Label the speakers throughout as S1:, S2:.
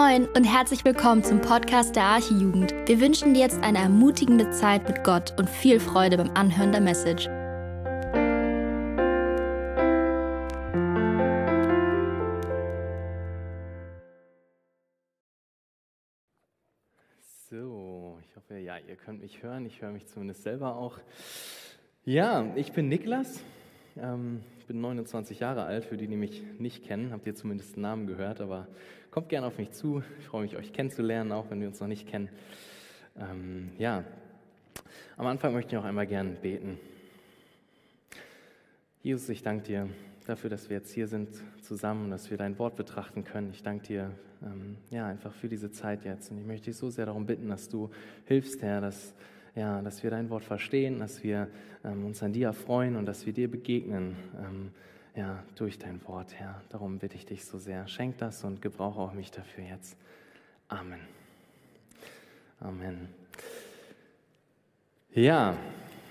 S1: Moin und herzlich willkommen zum Podcast der Archijugend. Wir wünschen dir jetzt eine ermutigende Zeit mit Gott und viel Freude beim Anhören der Message.
S2: So, ich hoffe, ja, ihr könnt mich hören. Ich höre mich zumindest selber auch. Ja, ich bin Niklas. Ähm, bin 29 Jahre alt, für die, die mich nicht kennen, habt ihr zumindest einen Namen gehört, aber kommt gerne auf mich zu. Ich freue mich, euch kennenzulernen, auch wenn wir uns noch nicht kennen. Ähm, ja, am Anfang möchte ich noch einmal gern beten. Jesus, ich danke dir dafür, dass wir jetzt hier sind zusammen, dass wir dein Wort betrachten können. Ich danke dir ähm, ja, einfach für diese Zeit jetzt. Und ich möchte dich so sehr darum bitten, dass du hilfst, Herr, dass ja, dass wir dein Wort verstehen, dass wir ähm, uns an dir erfreuen und dass wir dir begegnen ähm, ja, durch dein Wort, Herr. Darum bitte ich dich so sehr. Schenk das und gebrauche auch mich dafür jetzt. Amen. Amen. Ja,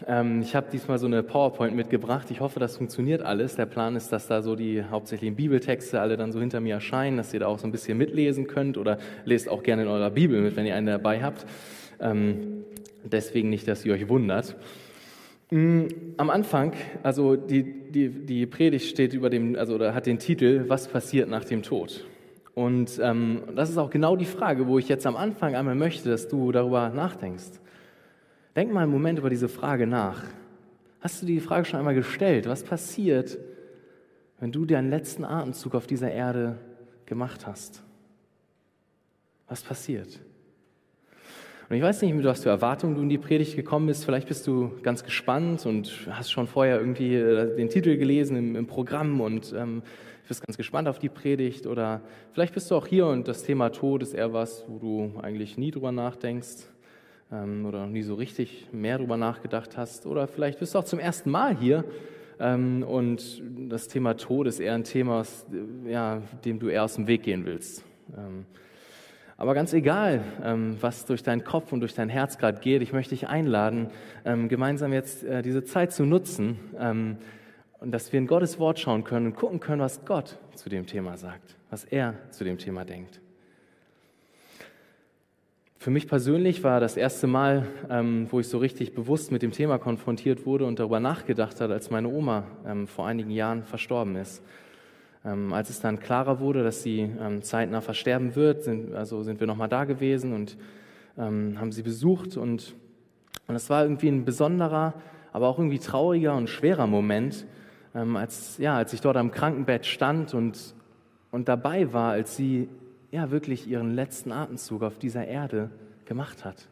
S2: ähm, ich habe diesmal so eine PowerPoint mitgebracht. Ich hoffe, das funktioniert alles. Der Plan ist, dass da so die hauptsächlichen Bibeltexte alle dann so hinter mir erscheinen, dass ihr da auch so ein bisschen mitlesen könnt oder lest auch gerne in eurer Bibel mit, wenn ihr einen dabei habt. Ähm, Deswegen nicht, dass ihr euch wundert. Mm, am Anfang, also die, die, die Predigt steht über dem, also oder hat den Titel, was passiert nach dem Tod? Und ähm, das ist auch genau die Frage, wo ich jetzt am Anfang einmal möchte, dass du darüber nachdenkst. Denk mal einen Moment über diese Frage nach. Hast du die Frage schon einmal gestellt? Was passiert, wenn du deinen letzten Atemzug auf dieser Erde gemacht hast? Was passiert? Und ich weiß nicht, mit was für Erwartungen du in die Predigt gekommen bist. Vielleicht bist du ganz gespannt und hast schon vorher irgendwie äh, den Titel gelesen im, im Programm und ähm, bist ganz gespannt auf die Predigt. Oder vielleicht bist du auch hier und das Thema Tod ist eher was, wo du eigentlich nie drüber nachdenkst ähm, oder nie so richtig mehr drüber nachgedacht hast. Oder vielleicht bist du auch zum ersten Mal hier ähm, und das Thema Tod ist eher ein Thema, ja, dem du eher aus dem Weg gehen willst. Ähm, aber ganz egal, ähm, was durch deinen Kopf und durch dein Herz gerade geht, ich möchte dich einladen, ähm, gemeinsam jetzt äh, diese Zeit zu nutzen ähm, und dass wir in Gottes Wort schauen können und gucken können, was Gott zu dem Thema sagt, was er zu dem Thema denkt. Für mich persönlich war das erste Mal, wo ich so richtig bewusst mit dem Thema konfrontiert wurde und darüber nachgedacht hat, als meine Oma vor einigen Jahren verstorben ist. Ähm, als es dann klarer wurde, dass sie ähm, zeitnah versterben wird, sind, also sind wir nochmal da gewesen und ähm, haben sie besucht. Und, und es war irgendwie ein besonderer, aber auch irgendwie trauriger und schwerer Moment, ähm, als, ja, als ich dort am Krankenbett stand und, und dabei war, als sie ja, wirklich ihren letzten Atemzug auf dieser Erde gemacht hat.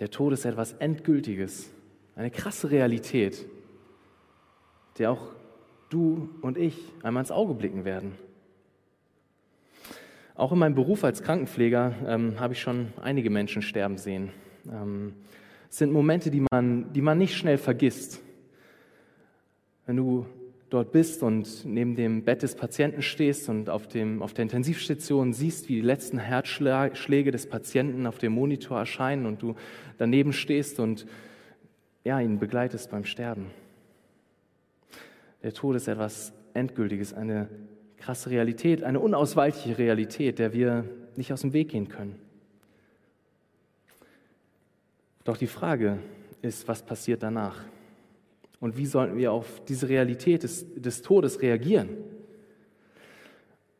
S2: Der Tod ist etwas Endgültiges, eine krasse Realität, der auch du und ich einmal ins Auge blicken werden. Auch in meinem Beruf als Krankenpfleger ähm, habe ich schon einige Menschen sterben sehen. Ähm, es sind Momente, die man, die man nicht schnell vergisst. Wenn du dort bist und neben dem Bett des Patienten stehst und auf, dem, auf der Intensivstation siehst, wie die letzten Herzschläge des Patienten auf dem Monitor erscheinen und du daneben stehst und ja, ihn begleitest beim Sterben. Der Tod ist etwas Endgültiges, eine krasse Realität, eine unausweichliche Realität, der wir nicht aus dem Weg gehen können. Doch die Frage ist, was passiert danach? Und wie sollten wir auf diese Realität des, des Todes reagieren?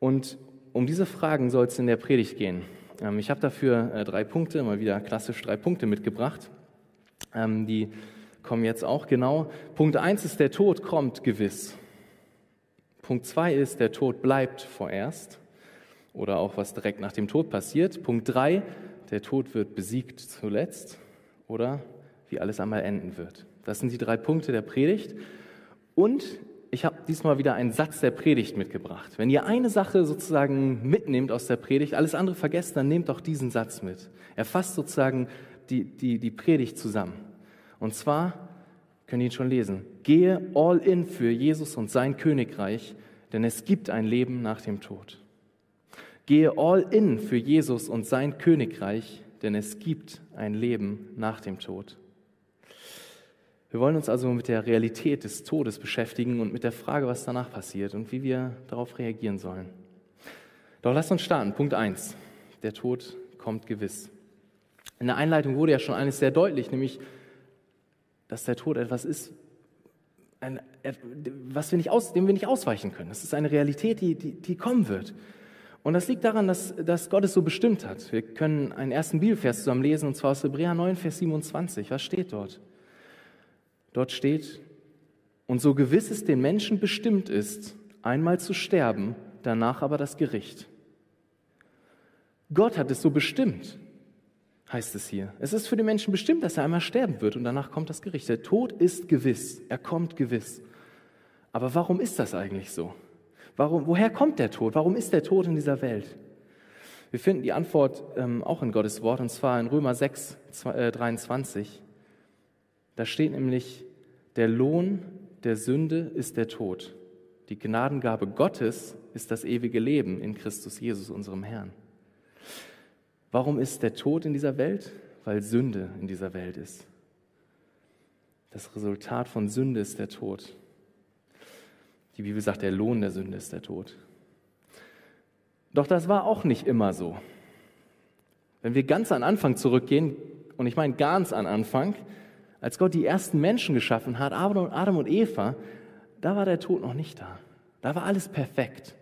S2: Und um diese Fragen soll es in der Predigt gehen. Ähm, ich habe dafür äh, drei Punkte, mal wieder klassisch drei Punkte mitgebracht, ähm, die kommen jetzt auch genau. Punkt 1 ist, der Tod kommt gewiss. Punkt 2 ist, der Tod bleibt vorerst. Oder auch was direkt nach dem Tod passiert. Punkt 3, der Tod wird besiegt zuletzt. Oder wie alles einmal enden wird. Das sind die drei Punkte der Predigt. Und ich habe diesmal wieder einen Satz der Predigt mitgebracht. Wenn ihr eine Sache sozusagen mitnehmt aus der Predigt, alles andere vergesst, dann nehmt doch diesen Satz mit. Er fasst sozusagen die, die, die Predigt zusammen. Und zwar, könnt ihr ihn schon lesen, gehe all in für Jesus und sein Königreich, denn es gibt ein Leben nach dem Tod. Gehe all in für Jesus und sein Königreich, denn es gibt ein Leben nach dem Tod. Wir wollen uns also mit der Realität des Todes beschäftigen und mit der Frage, was danach passiert und wie wir darauf reagieren sollen. Doch lasst uns starten. Punkt 1. Der Tod kommt gewiss. In der Einleitung wurde ja schon eines sehr deutlich, nämlich, dass der Tod etwas ist, ein, was wir nicht aus, dem wir nicht ausweichen können. Das ist eine Realität, die, die, die kommen wird. Und das liegt daran, dass, dass Gott es so bestimmt hat. Wir können einen ersten Bibelvers zusammen lesen, und zwar aus Hebräer 9, Vers 27. Was steht dort? Dort steht, und so gewiss es den Menschen bestimmt ist, einmal zu sterben, danach aber das Gericht. Gott hat es so bestimmt, heißt es hier. Es ist für den Menschen bestimmt, dass er einmal sterben wird und danach kommt das Gericht. Der Tod ist gewiss, er kommt gewiss. Aber warum ist das eigentlich so? Warum, woher kommt der Tod? Warum ist der Tod in dieser Welt? Wir finden die Antwort ähm, auch in Gottes Wort, und zwar in Römer 6, 23. Da steht nämlich, der Lohn der Sünde ist der Tod. Die Gnadengabe Gottes ist das ewige Leben in Christus Jesus, unserem Herrn. Warum ist der Tod in dieser Welt? Weil Sünde in dieser Welt ist. Das Resultat von Sünde ist der Tod. Die Bibel sagt, der Lohn der Sünde ist der Tod. Doch das war auch nicht immer so. Wenn wir ganz an Anfang zurückgehen, und ich meine ganz an Anfang, als Gott die ersten Menschen geschaffen hat, Adam und Eva, da war der Tod noch nicht da. Da war alles perfekt.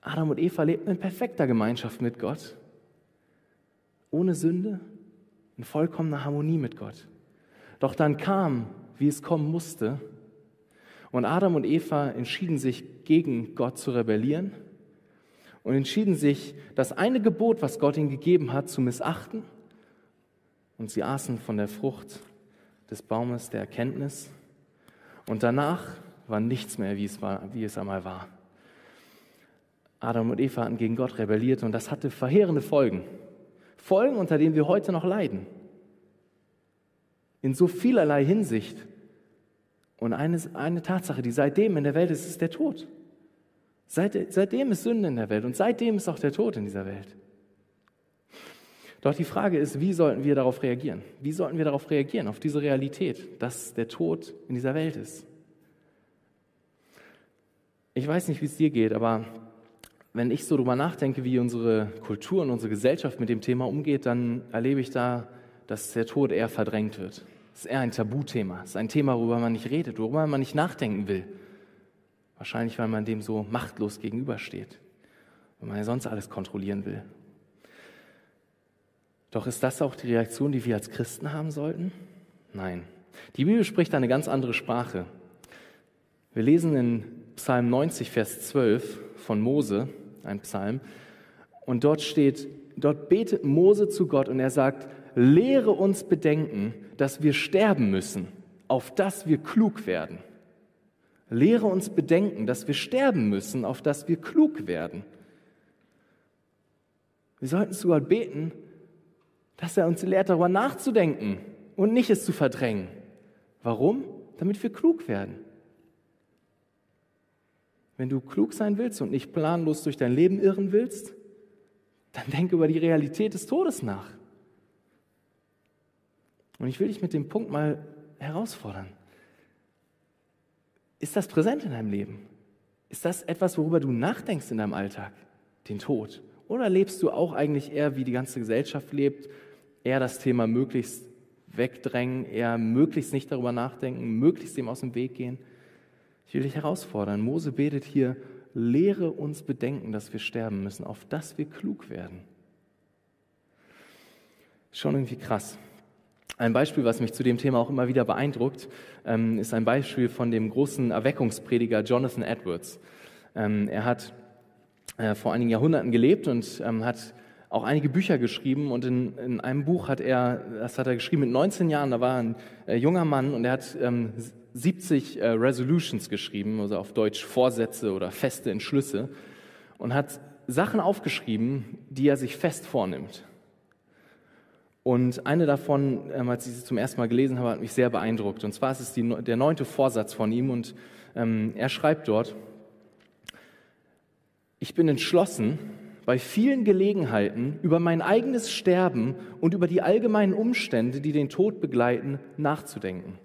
S2: Adam und Eva lebten in perfekter Gemeinschaft mit Gott, ohne Sünde, in vollkommener Harmonie mit Gott. Doch dann kam, wie es kommen musste, und Adam und Eva entschieden sich gegen Gott zu rebellieren und entschieden sich, das eine Gebot, was Gott ihnen gegeben hat, zu missachten und sie aßen von der Frucht des Baumes der Erkenntnis. Und danach war nichts mehr, wie es, war, wie es einmal war. Adam und Eva hatten gegen Gott rebelliert und das hatte verheerende Folgen. Folgen, unter denen wir heute noch leiden. In so vielerlei Hinsicht. Und eine, eine Tatsache, die seitdem in der Welt ist, ist der Tod. Seit, seitdem ist Sünde in der Welt und seitdem ist auch der Tod in dieser Welt. Doch die Frage ist, wie sollten wir darauf reagieren? Wie sollten wir darauf reagieren, auf diese Realität, dass der Tod in dieser Welt ist? Ich weiß nicht, wie es dir geht, aber wenn ich so drüber nachdenke, wie unsere Kultur und unsere Gesellschaft mit dem Thema umgeht, dann erlebe ich da, dass der Tod eher verdrängt wird. Es ist eher ein Tabuthema. Es ist ein Thema, worüber man nicht redet, worüber man nicht nachdenken will. Wahrscheinlich, weil man dem so machtlos gegenübersteht, weil man ja sonst alles kontrollieren will. Doch ist das auch die Reaktion, die wir als Christen haben sollten? Nein. Die Bibel spricht eine ganz andere Sprache. Wir lesen in Psalm 90, Vers 12 von Mose, ein Psalm, und dort steht, dort betet Mose zu Gott und er sagt, lehre uns bedenken, dass wir sterben müssen, auf dass wir klug werden. Lehre uns bedenken, dass wir sterben müssen, auf dass wir klug werden. Wir sollten zu Gott beten, dass er uns lehrt, darüber nachzudenken und nicht es zu verdrängen. Warum? Damit wir klug werden. Wenn du klug sein willst und nicht planlos durch dein Leben irren willst, dann denk über die Realität des Todes nach. Und ich will dich mit dem Punkt mal herausfordern. Ist das präsent in deinem Leben? Ist das etwas, worüber du nachdenkst in deinem Alltag? Den Tod? Oder lebst du auch eigentlich eher, wie die ganze Gesellschaft lebt, eher das Thema möglichst wegdrängen, eher möglichst nicht darüber nachdenken, möglichst dem aus dem Weg gehen? Ich will dich herausfordern. Mose betet hier, lehre uns bedenken, dass wir sterben müssen, auf dass wir klug werden. Schon irgendwie krass. Ein Beispiel, was mich zu dem Thema auch immer wieder beeindruckt, ähm, ist ein Beispiel von dem großen Erweckungsprediger Jonathan Edwards. Ähm, er hat äh, vor einigen Jahrhunderten gelebt und ähm, hat auch einige Bücher geschrieben und in, in, einem Buch hat er, das hat er geschrieben mit 19 Jahren, da war ein äh, junger Mann und er hat ähm, 70 äh, Resolutions geschrieben, also auf Deutsch Vorsätze oder feste Entschlüsse und hat Sachen aufgeschrieben, die er sich fest vornimmt. Und eine davon, ähm, als ich sie zum ersten Mal gelesen habe, hat mich sehr beeindruckt. Und zwar ist es die, der neunte Vorsatz von ihm und ähm, er schreibt dort, ich bin entschlossen, bei vielen Gelegenheiten über mein eigenes Sterben und über die allgemeinen Umstände, die den Tod begleiten, nachzudenken.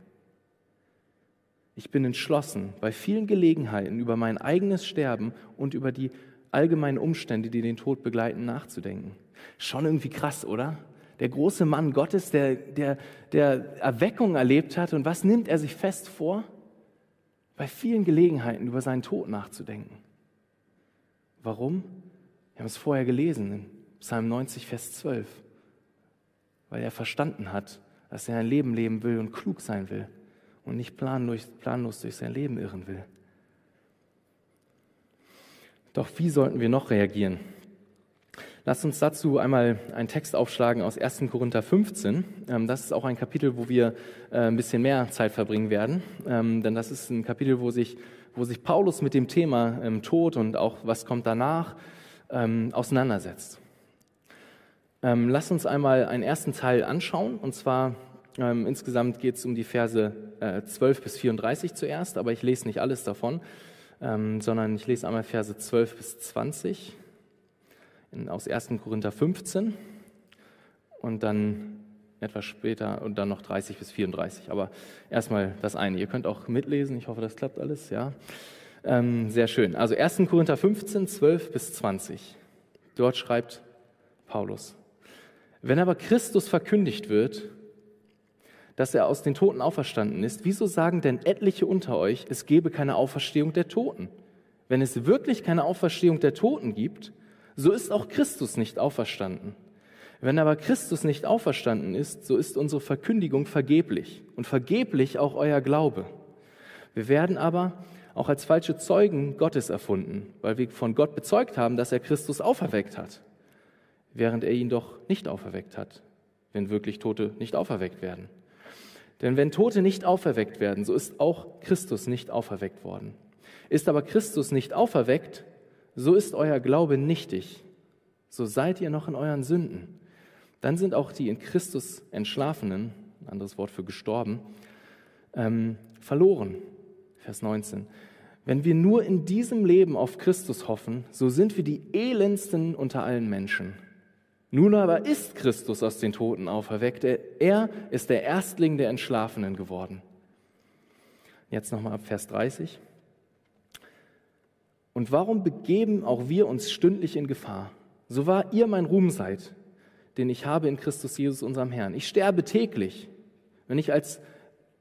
S2: Ich bin entschlossen, bei vielen Gelegenheiten über mein eigenes Sterben und über die allgemeinen Umstände, die den Tod begleiten, nachzudenken. Schon irgendwie krass, oder? Der große Mann Gottes, der, der, der Erweckung erlebt hat. Und was nimmt er sich fest vor? Bei vielen Gelegenheiten über seinen Tod nachzudenken. Warum? Wir haben es vorher gelesen in Psalm 90, Vers 12. Weil er verstanden hat, dass er ein Leben leben will und klug sein will und nicht planlos, durch sein Leben irren will. Doch wie sollten wir noch reagieren? Lasst uns dazu einmal einen Text aufschlagen aus 1. Korinther 15. Ähm, das ist auch ein Kapitel, wo wir äh, ein bisschen mehr Zeit verbringen werden, ähm, denn das ist ein Kapitel, wo sich, wo sich Paulus mit dem Thema ähm, Tod und auch was kommt danach auseinandersetzt. Lasst uns einmal einen ersten Teil anschauen, und zwar insgesamt geht es um die Verse 12 äh, bis 34 zuerst, aber ich lese nicht alles davon, sondern ich lese einmal Verse 12 bis 20 aus 1. Korinther 15 und dann etwas später und dann noch 30 bis 34. Aber erstmal das eine. Ihr könnt auch mitlesen. Ich hoffe, das klappt alles. Ja, ähm, sehr schön. Also 1. Korinther 15, 12 bis 20. Dort schreibt Paulus: Wenn aber Christus verkündigt wird, dass er aus den Toten auferstanden ist, wieso sagen denn etliche unter euch, es gebe keine Auferstehung der Toten? Wenn es wirklich keine Auferstehung der Toten gibt, so ist auch Christus nicht auferstanden. Wenn aber Christus nicht auferstanden ist, so ist unsere Verkündigung vergeblich und vergeblich auch euer Glaube. Wir werden aber auch als falsche Zeugen Gottes erfunden, weil wir von Gott bezeugt haben, dass er Christus auferweckt hat, während er ihn doch nicht auferweckt hat, wenn wirklich Tote nicht auferweckt werden. Denn wenn Tote nicht auferweckt werden, so ist auch Christus nicht auferweckt worden. Ist aber Christus nicht auferweckt, so ist euer Glaube nichtig, so seid ihr noch in euren Sünden. Dann sind auch die in Christus Entschlafenen, ein anderes Wort für gestorben, ähm, verloren. Vers 19. Wenn wir nur in diesem Leben auf Christus hoffen, so sind wir die elendsten unter allen Menschen. Nun aber ist Christus aus den Toten auferweckt. Er ist der Erstling der Entschlafenen geworden. Jetzt nochmal ab Vers 30. Und warum begeben auch wir uns stündlich in Gefahr? So wahr ihr mein Ruhm seid, den ich habe in Christus Jesus, unserem Herrn. Ich sterbe täglich. Wenn ich als,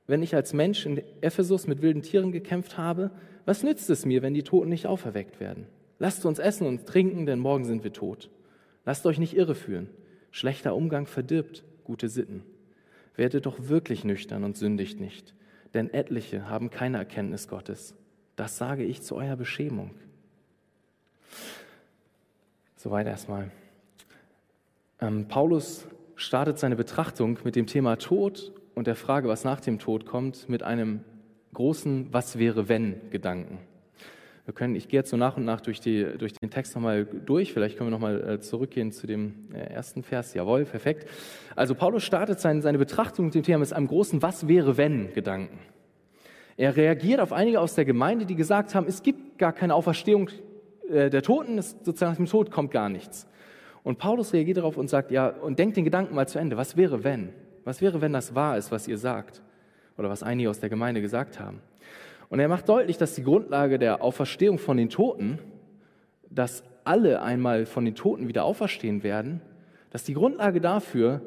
S2: wenn ich als Mensch in Ephesus mit wilden Tieren gekämpft habe, was nützt es mir, wenn die Toten nicht auferweckt werden? Lasst uns essen und trinken, denn morgen sind wir tot. Lasst euch nicht irreführen. Schlechter Umgang verdirbt gute Sitten. Werdet doch wirklich nüchtern und sündigt nicht, denn etliche haben keine Erkenntnis Gottes. Das sage ich zu eurer Beschämung. Soweit erstmal. Ähm, Paulus startet seine Betrachtung mit dem Thema Tod und der Frage, was nach dem Tod kommt, mit einem großen Was wäre wenn Gedanken. Wir können, ich gehe jetzt so nach und nach durch, die, durch den Text nochmal durch. Vielleicht können wir nochmal äh, zurückgehen zu dem äh, ersten Vers. Jawohl, perfekt. Also Paulus startet seine, seine Betrachtung mit dem Thema mit einem großen Was wäre wenn Gedanken. Er reagiert auf einige aus der Gemeinde, die gesagt haben, es gibt gar keine Auferstehung äh, der Toten, ist sozusagen aus dem Tod kommt gar nichts. Und Paulus reagiert darauf und sagt, ja, und denkt den Gedanken mal zu Ende. Was wäre, wenn? Was wäre, wenn das wahr ist, was ihr sagt? Oder was einige aus der Gemeinde gesagt haben? Und er macht deutlich, dass die Grundlage der Auferstehung von den Toten, dass alle einmal von den Toten wieder auferstehen werden, dass die Grundlage dafür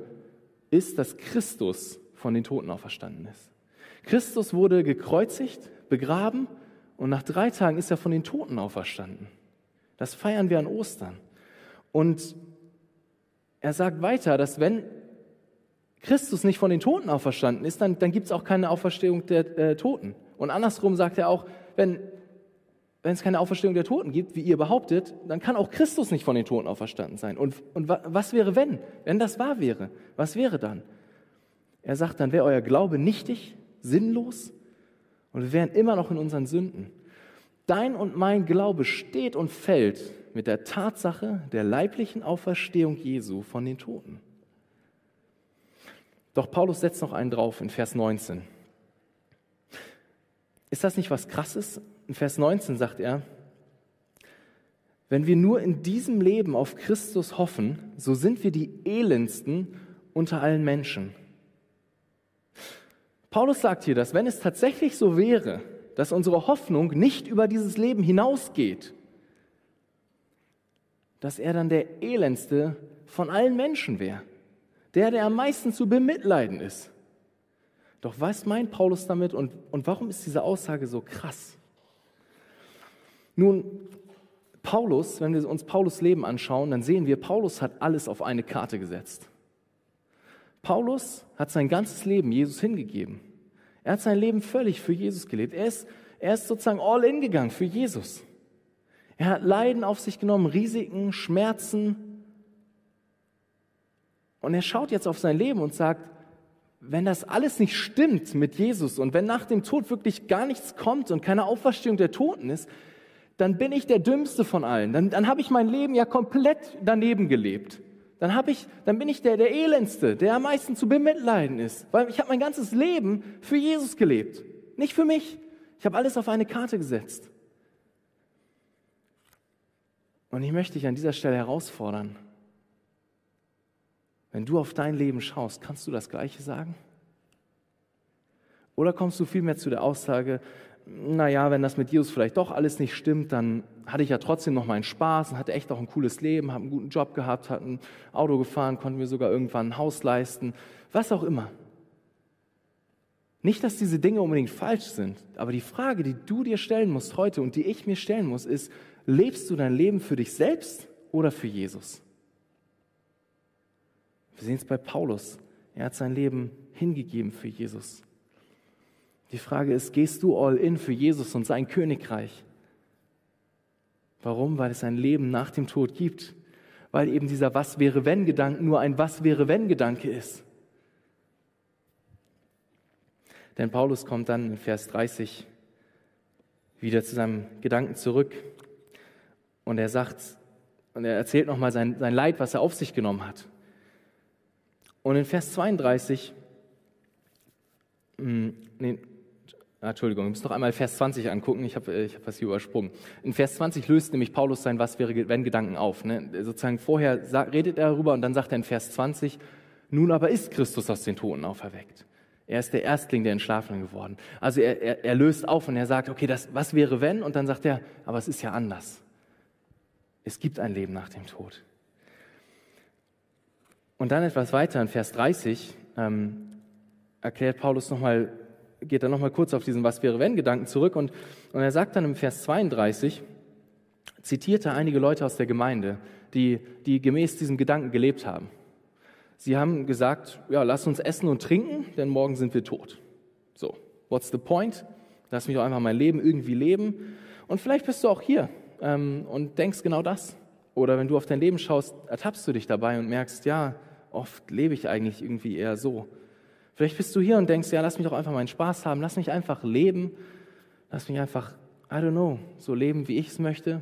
S2: ist, dass Christus von den Toten auferstanden ist. Christus wurde gekreuzigt, begraben und nach drei Tagen ist er von den Toten auferstanden. Das feiern wir an Ostern. Und er sagt weiter, dass wenn Christus nicht von den Toten auferstanden ist, dann, dann gibt es auch keine Auferstehung der äh, Toten. Und andersrum sagt er auch, wenn, wenn es keine Auferstehung der Toten gibt, wie ihr behauptet, dann kann auch Christus nicht von den Toten auferstanden sein. Und, und was wäre, wenn? Wenn das wahr wäre, was wäre dann? Er sagt, dann wäre euer Glaube nichtig, sinnlos und wir wären immer noch in unseren Sünden. Dein und mein Glaube steht und fällt mit der Tatsache der leiblichen Auferstehung Jesu von den Toten. Doch Paulus setzt noch einen drauf in Vers 19. Ist das nicht was Krasses? In Vers 19 sagt er, wenn wir nur in diesem Leben auf Christus hoffen, so sind wir die elendsten unter allen Menschen. Paulus sagt hier, dass wenn es tatsächlich so wäre, dass unsere Hoffnung nicht über dieses Leben hinausgeht, dass er dann der elendste von allen Menschen wäre. Der, der am meisten zu bemitleiden ist. Doch was meint Paulus damit und, und warum ist diese Aussage so krass? Nun, Paulus, wenn wir uns Paulus Leben anschauen, dann sehen wir, Paulus hat alles auf eine Karte gesetzt. Paulus hat sein ganzes Leben Jesus hingegeben. Er hat sein Leben völlig für Jesus gelebt. Er ist, er ist sozusagen all in gegangen für Jesus. Er hat Leiden auf sich genommen, Risiken, Schmerzen. Und er schaut jetzt auf sein Leben und sagt, wenn das alles nicht stimmt mit Jesus und wenn nach dem Tod wirklich gar nichts kommt und keine Auferstehung der Toten ist, dann bin ich der Dümmste von allen. Dann, dann habe ich mein Leben ja komplett daneben gelebt. Dann, ich, dann bin ich der, der Elendste, der am meisten zu bemitleiden ist. Weil ich habe mein ganzes Leben für Jesus gelebt, nicht für mich. Ich habe alles auf eine Karte gesetzt. Und ich möchte dich an dieser Stelle herausfordern. Wenn du auf dein Leben schaust, kannst du das Gleiche sagen? Oder kommst du vielmehr zu der Aussage, naja, wenn das mit Jesus vielleicht doch alles nicht stimmt, dann hatte ich ja trotzdem noch meinen Spaß und hatte echt auch ein cooles Leben, habe einen guten Job gehabt, hatte ein Auto gefahren, konnte mir sogar irgendwann ein Haus leisten, was auch immer. Nicht, dass diese Dinge unbedingt falsch sind, aber die Frage, die du dir stellen musst heute und die ich mir stellen muss, ist, lebst du dein Leben für dich selbst oder für Jesus? Wir sehen es bei Paulus. Er hat sein Leben hingegeben für Jesus. Die Frage ist, gehst du all in für Jesus und sein Königreich? Warum? Weil es ein Leben nach dem Tod gibt. Weil eben dieser Was wäre wenn Gedanke nur ein Was wäre wenn Gedanke ist. Denn Paulus kommt dann in Vers 30 wieder zu seinem Gedanken zurück und er sagt, und er erzählt nochmal sein, sein Leid, was er auf sich genommen hat. Und in Vers 32, hm, nee, Entschuldigung, wir müssen noch einmal Vers 20 angucken, ich habe ich hab was hier übersprungen. In Vers 20 löst nämlich Paulus sein Was wäre, wenn Gedanken auf. Ne? Sozusagen vorher redet er darüber und dann sagt er in Vers 20, nun aber ist Christus aus den Toten auferweckt. Er ist der Erstling der Entschlafenen geworden. Also er, er, er löst auf und er sagt, okay, das, was wäre wenn? Und dann sagt er, aber es ist ja anders. Es gibt ein Leben nach dem Tod. Und dann etwas weiter in Vers 30 ähm, erklärt Paulus nochmal, geht er nochmal kurz auf diesen Was wäre wenn Gedanken zurück und, und er sagt dann im Vers 32, zitiert er einige Leute aus der Gemeinde, die, die gemäß diesem Gedanken gelebt haben. Sie haben gesagt, ja, lass uns essen und trinken, denn morgen sind wir tot. So, what's the point? Lass mich doch einfach mein Leben irgendwie leben. Und vielleicht bist du auch hier ähm, und denkst genau das. Oder wenn du auf dein Leben schaust, ertappst du dich dabei und merkst, ja, oft lebe ich eigentlich irgendwie eher so. Vielleicht bist du hier und denkst, ja, lass mich doch einfach meinen Spaß haben, lass mich einfach leben, lass mich einfach, I don't know, so leben, wie ich es möchte.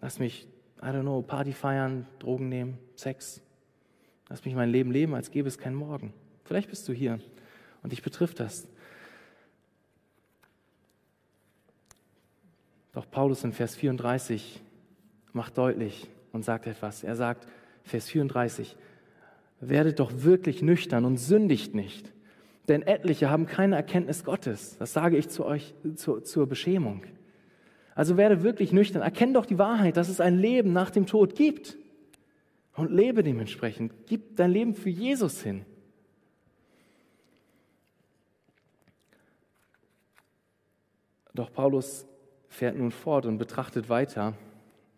S2: Lass mich, I don't know, Party feiern, Drogen nehmen, Sex. Lass mich mein Leben leben, als gäbe es keinen Morgen. Vielleicht bist du hier und dich betrifft das. Doch Paulus in Vers 34 macht deutlich und sagt etwas. Er sagt, Vers 34, werdet doch wirklich nüchtern und sündigt nicht. Denn etliche haben keine Erkenntnis Gottes. Das sage ich zu euch zu, zur Beschämung. Also werde wirklich nüchtern. Erkenn doch die Wahrheit, dass es ein Leben nach dem Tod gibt. Und lebe dementsprechend. Gib dein Leben für Jesus hin. Doch Paulus fährt nun fort und betrachtet weiter,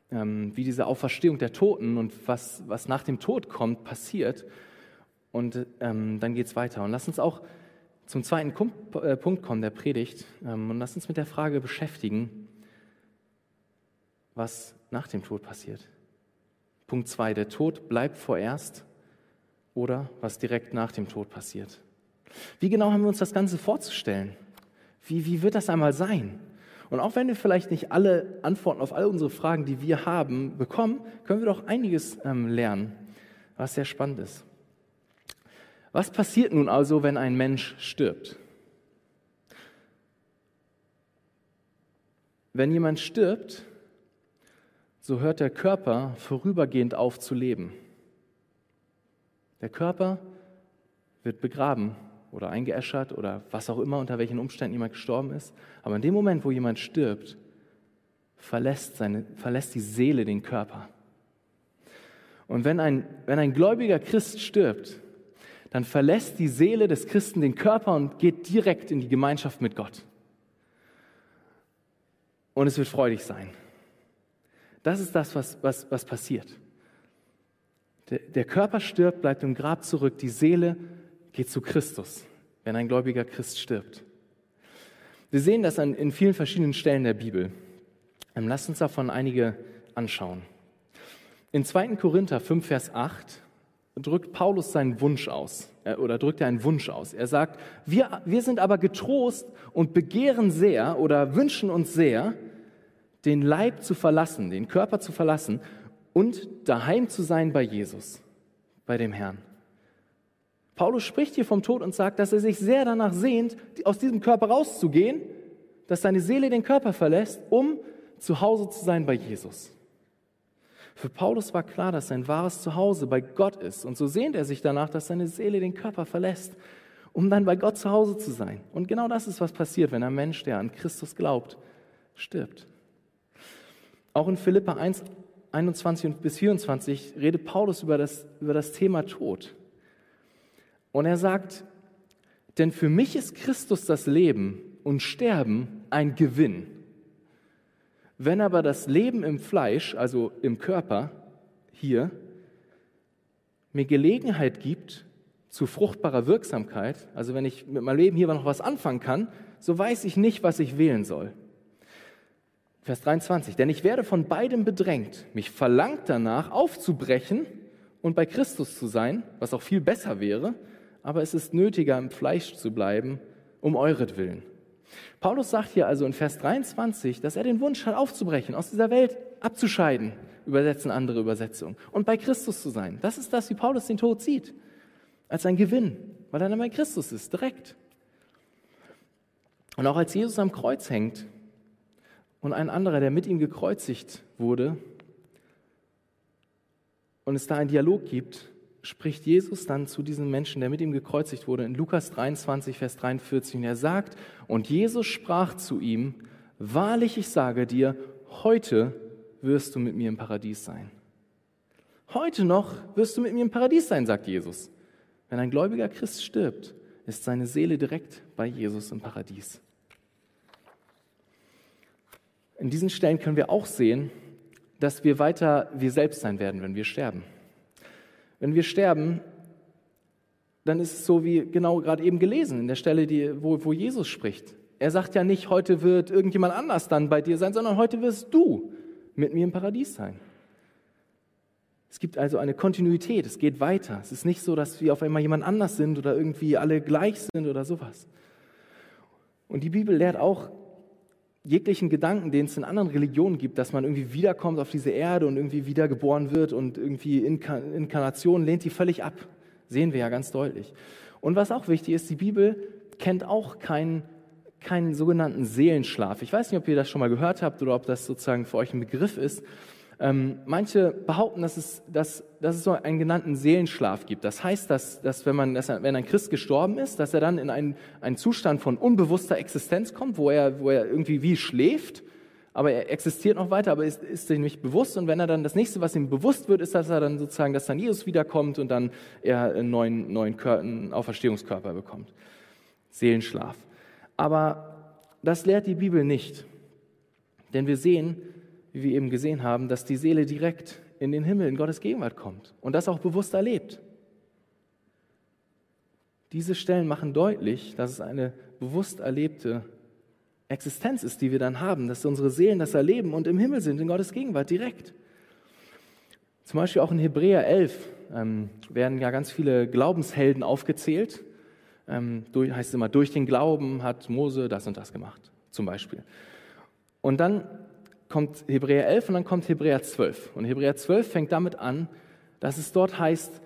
S2: wie diese Auferstehung der Toten und was, was nach dem Tod kommt, passiert. Und ähm, dann geht es weiter. Und lass uns auch zum zweiten äh, Punkt kommen der Predigt ähm, und lass uns mit der Frage beschäftigen, was nach dem Tod passiert. Punkt zwei, der Tod bleibt vorerst oder was direkt nach dem Tod passiert. Wie genau haben wir uns das Ganze vorzustellen? Wie, wie wird das einmal sein? Und auch wenn wir vielleicht nicht alle Antworten auf all unsere Fragen, die wir haben, bekommen, können wir doch einiges ähm, lernen, was sehr spannend ist. Was passiert nun also, wenn ein Mensch stirbt? Wenn jemand stirbt, so hört der Körper vorübergehend auf zu leben. Der Körper wird begraben oder eingeäschert oder was auch immer, unter welchen Umständen jemand gestorben ist. Aber in dem Moment, wo jemand stirbt, verlässt, seine, verlässt die Seele den Körper. Und wenn ein, wenn ein gläubiger Christ stirbt, dann verlässt die Seele des Christen den Körper und geht direkt in die Gemeinschaft mit Gott. Und es wird freudig sein. Das ist das, was, was, was passiert. Der, der Körper stirbt, bleibt im Grab zurück, die Seele geht zu Christus, wenn ein gläubiger Christ stirbt. Wir sehen das an, in vielen verschiedenen Stellen der Bibel. Ähm, lasst uns davon einige anschauen. In 2. Korinther 5, Vers 8 drückt Paulus seinen Wunsch aus äh, oder drückt er einen Wunsch aus. Er sagt, wir, wir sind aber getrost und begehren sehr oder wünschen uns sehr, den Leib zu verlassen, den Körper zu verlassen und daheim zu sein bei Jesus, bei dem Herrn. Paulus spricht hier vom Tod und sagt, dass er sich sehr danach sehnt, aus diesem Körper rauszugehen, dass seine Seele den Körper verlässt, um zu Hause zu sein bei Jesus. Für Paulus war klar, dass sein wahres Zuhause bei Gott ist. Und so sehnt er sich danach, dass seine Seele den Körper verlässt, um dann bei Gott zu Hause zu sein. Und genau das ist, was passiert, wenn ein Mensch, der an Christus glaubt, stirbt. Auch in Philippa 1, 21 bis 24 redet Paulus über das, über das Thema Tod. Und er sagt, denn für mich ist Christus das Leben und Sterben ein Gewinn. Wenn aber das Leben im Fleisch, also im Körper, hier, mir Gelegenheit gibt zu fruchtbarer Wirksamkeit, also wenn ich mit meinem Leben hier noch was anfangen kann, so weiß ich nicht, was ich wählen soll. Vers 23, denn ich werde von beidem bedrängt. Mich verlangt danach, aufzubrechen und bei Christus zu sein, was auch viel besser wäre, aber es ist nötiger, im Fleisch zu bleiben, um euretwillen. Paulus sagt hier also in Vers 23, dass er den Wunsch hat, aufzubrechen, aus dieser Welt abzuscheiden, übersetzen andere Übersetzungen, und bei Christus zu sein. Das ist das, wie Paulus den Tod sieht, als ein Gewinn, weil er dann bei Christus ist, direkt. Und auch als Jesus am Kreuz hängt und ein anderer, der mit ihm gekreuzigt wurde, und es da einen Dialog gibt, spricht Jesus dann zu diesem Menschen, der mit ihm gekreuzigt wurde, in Lukas 23, Vers 43. Und er sagt, und Jesus sprach zu ihm, wahrlich, ich sage dir, heute wirst du mit mir im Paradies sein. Heute noch wirst du mit mir im Paradies sein, sagt Jesus. Wenn ein gläubiger Christ stirbt, ist seine Seele direkt bei Jesus im Paradies. In diesen Stellen können wir auch sehen, dass wir weiter wir selbst sein werden, wenn wir sterben. Wenn wir sterben, dann ist es so wie genau gerade eben gelesen, in der Stelle, die, wo, wo Jesus spricht. Er sagt ja nicht, heute wird irgendjemand anders dann bei dir sein, sondern heute wirst du mit mir im Paradies sein. Es gibt also eine Kontinuität, es geht weiter. Es ist nicht so, dass wir auf einmal jemand anders sind oder irgendwie alle gleich sind oder sowas. Und die Bibel lehrt auch, jeglichen Gedanken, den es in anderen Religionen gibt, dass man irgendwie wiederkommt auf diese Erde und irgendwie wiedergeboren wird und irgendwie Inkarnation, lehnt die völlig ab. Sehen wir ja ganz deutlich. Und was auch wichtig ist, die Bibel kennt auch keinen, keinen sogenannten Seelenschlaf. Ich weiß nicht, ob ihr das schon mal gehört habt oder ob das sozusagen für euch ein Begriff ist. Ähm, manche behaupten, dass es, dass, dass es so einen genannten Seelenschlaf gibt. Das heißt, dass, dass, wenn, man, dass wenn ein Christ gestorben ist, dass er dann in einen, einen Zustand von unbewusster Existenz kommt, wo er, wo er irgendwie wie schläft, aber er existiert noch weiter, aber ist, ist sich nicht bewusst. Und wenn er dann das nächste, was ihm bewusst wird, ist, dass er dann sozusagen, dass dann Jesus wiederkommt und dann er einen neuen, neuen Körper, einen Auferstehungskörper bekommt. Seelenschlaf. Aber das lehrt die Bibel nicht. Denn wir sehen, wie wir eben gesehen haben, dass die Seele direkt in den Himmel, in Gottes Gegenwart kommt und das auch bewusst erlebt. Diese Stellen machen deutlich, dass es eine bewusst erlebte Existenz ist, die wir dann haben, dass unsere Seelen das erleben und im Himmel sind, in Gottes Gegenwart direkt. Zum Beispiel auch in Hebräer 11 ähm, werden ja ganz viele Glaubenshelden aufgezählt. Ähm, durch, heißt es immer, durch den Glauben hat Mose das und das gemacht, zum Beispiel. Und dann kommt Hebräer 11 und dann kommt Hebräer 12. Und Hebräer 12 fängt damit an, dass es dort heißt,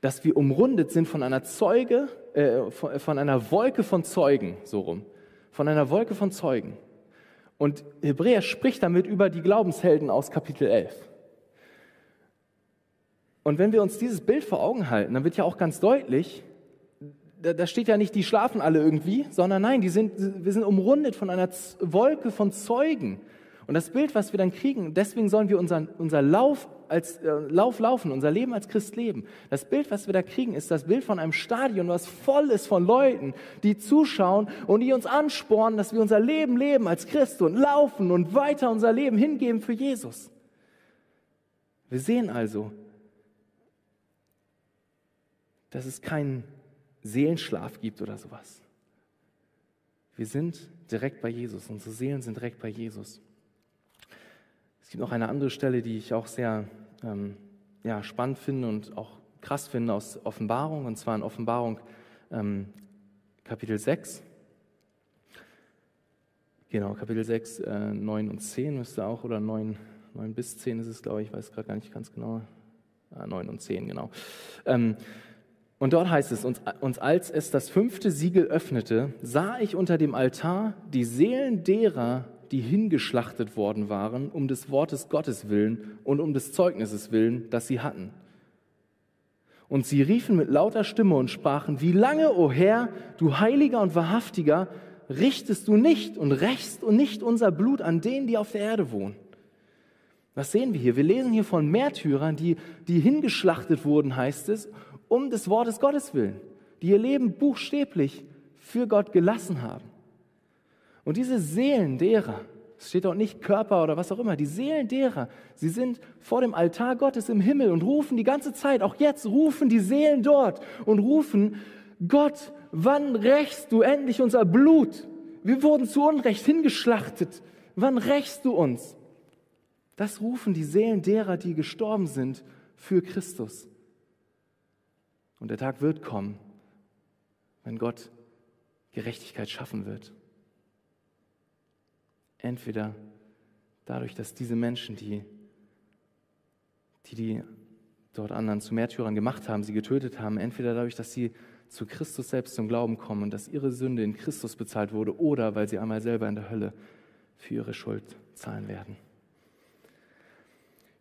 S2: dass wir umrundet sind von einer Zeuge, äh, von, von einer Wolke von Zeugen, so rum. Von einer Wolke von Zeugen. Und Hebräer spricht damit über die Glaubenshelden aus Kapitel 11. Und wenn wir uns dieses Bild vor Augen halten, dann wird ja auch ganz deutlich, da, da steht ja nicht, die schlafen alle irgendwie, sondern nein, die sind, wir sind umrundet von einer Wolke von Zeugen. Und das Bild, was wir dann kriegen, deswegen sollen wir unseren, unser Lauf als äh, Lauf laufen, unser Leben als Christ leben. Das Bild, was wir da kriegen, ist das Bild von einem Stadion, was voll ist von Leuten, die zuschauen und die uns anspornen, dass wir unser Leben leben als Christ und laufen und weiter unser Leben hingeben für Jesus. Wir sehen also, dass es keinen Seelenschlaf gibt oder sowas. Wir sind direkt bei Jesus, unsere Seelen sind direkt bei Jesus. Es gibt noch eine andere Stelle, die ich auch sehr ähm, ja, spannend finde und auch krass finde aus Offenbarung, und zwar in Offenbarung ähm, Kapitel 6. Genau, Kapitel 6, äh, 9 und 10 müsste auch, oder 9, 9 bis 10 ist es, glaube ich, ich weiß gerade gar nicht ganz genau. Ah, 9 und 10, genau. Ähm, und dort heißt es, uns, uns als es das fünfte Siegel öffnete, sah ich unter dem Altar die Seelen derer, die hingeschlachtet worden waren, um des Wortes Gottes willen und um des Zeugnisses willen, das sie hatten. Und sie riefen mit lauter Stimme und sprachen, wie lange, o Herr, du Heiliger und Wahrhaftiger, richtest du nicht und rächst und nicht unser Blut an denen, die auf der Erde wohnen. Was sehen wir hier? Wir lesen hier von Märtyrern, die, die hingeschlachtet wurden, heißt es, um des Wortes Gottes willen, die ihr Leben buchstäblich für Gott gelassen haben. Und diese Seelen derer, es steht dort nicht Körper oder was auch immer, die Seelen derer, sie sind vor dem Altar Gottes im Himmel und rufen die ganze Zeit, auch jetzt rufen die Seelen dort und rufen, Gott, wann rächst du endlich unser Blut? Wir wurden zu Unrecht hingeschlachtet. Wann rächst du uns? Das rufen die Seelen derer, die gestorben sind für Christus. Und der Tag wird kommen, wenn Gott Gerechtigkeit schaffen wird. Entweder dadurch, dass diese Menschen, die, die, die dort anderen zu Märtyrern gemacht haben, sie getötet haben, entweder dadurch, dass sie zu Christus selbst zum Glauben kommen und dass ihre Sünde in Christus bezahlt wurde, oder weil sie einmal selber in der Hölle für ihre Schuld zahlen werden.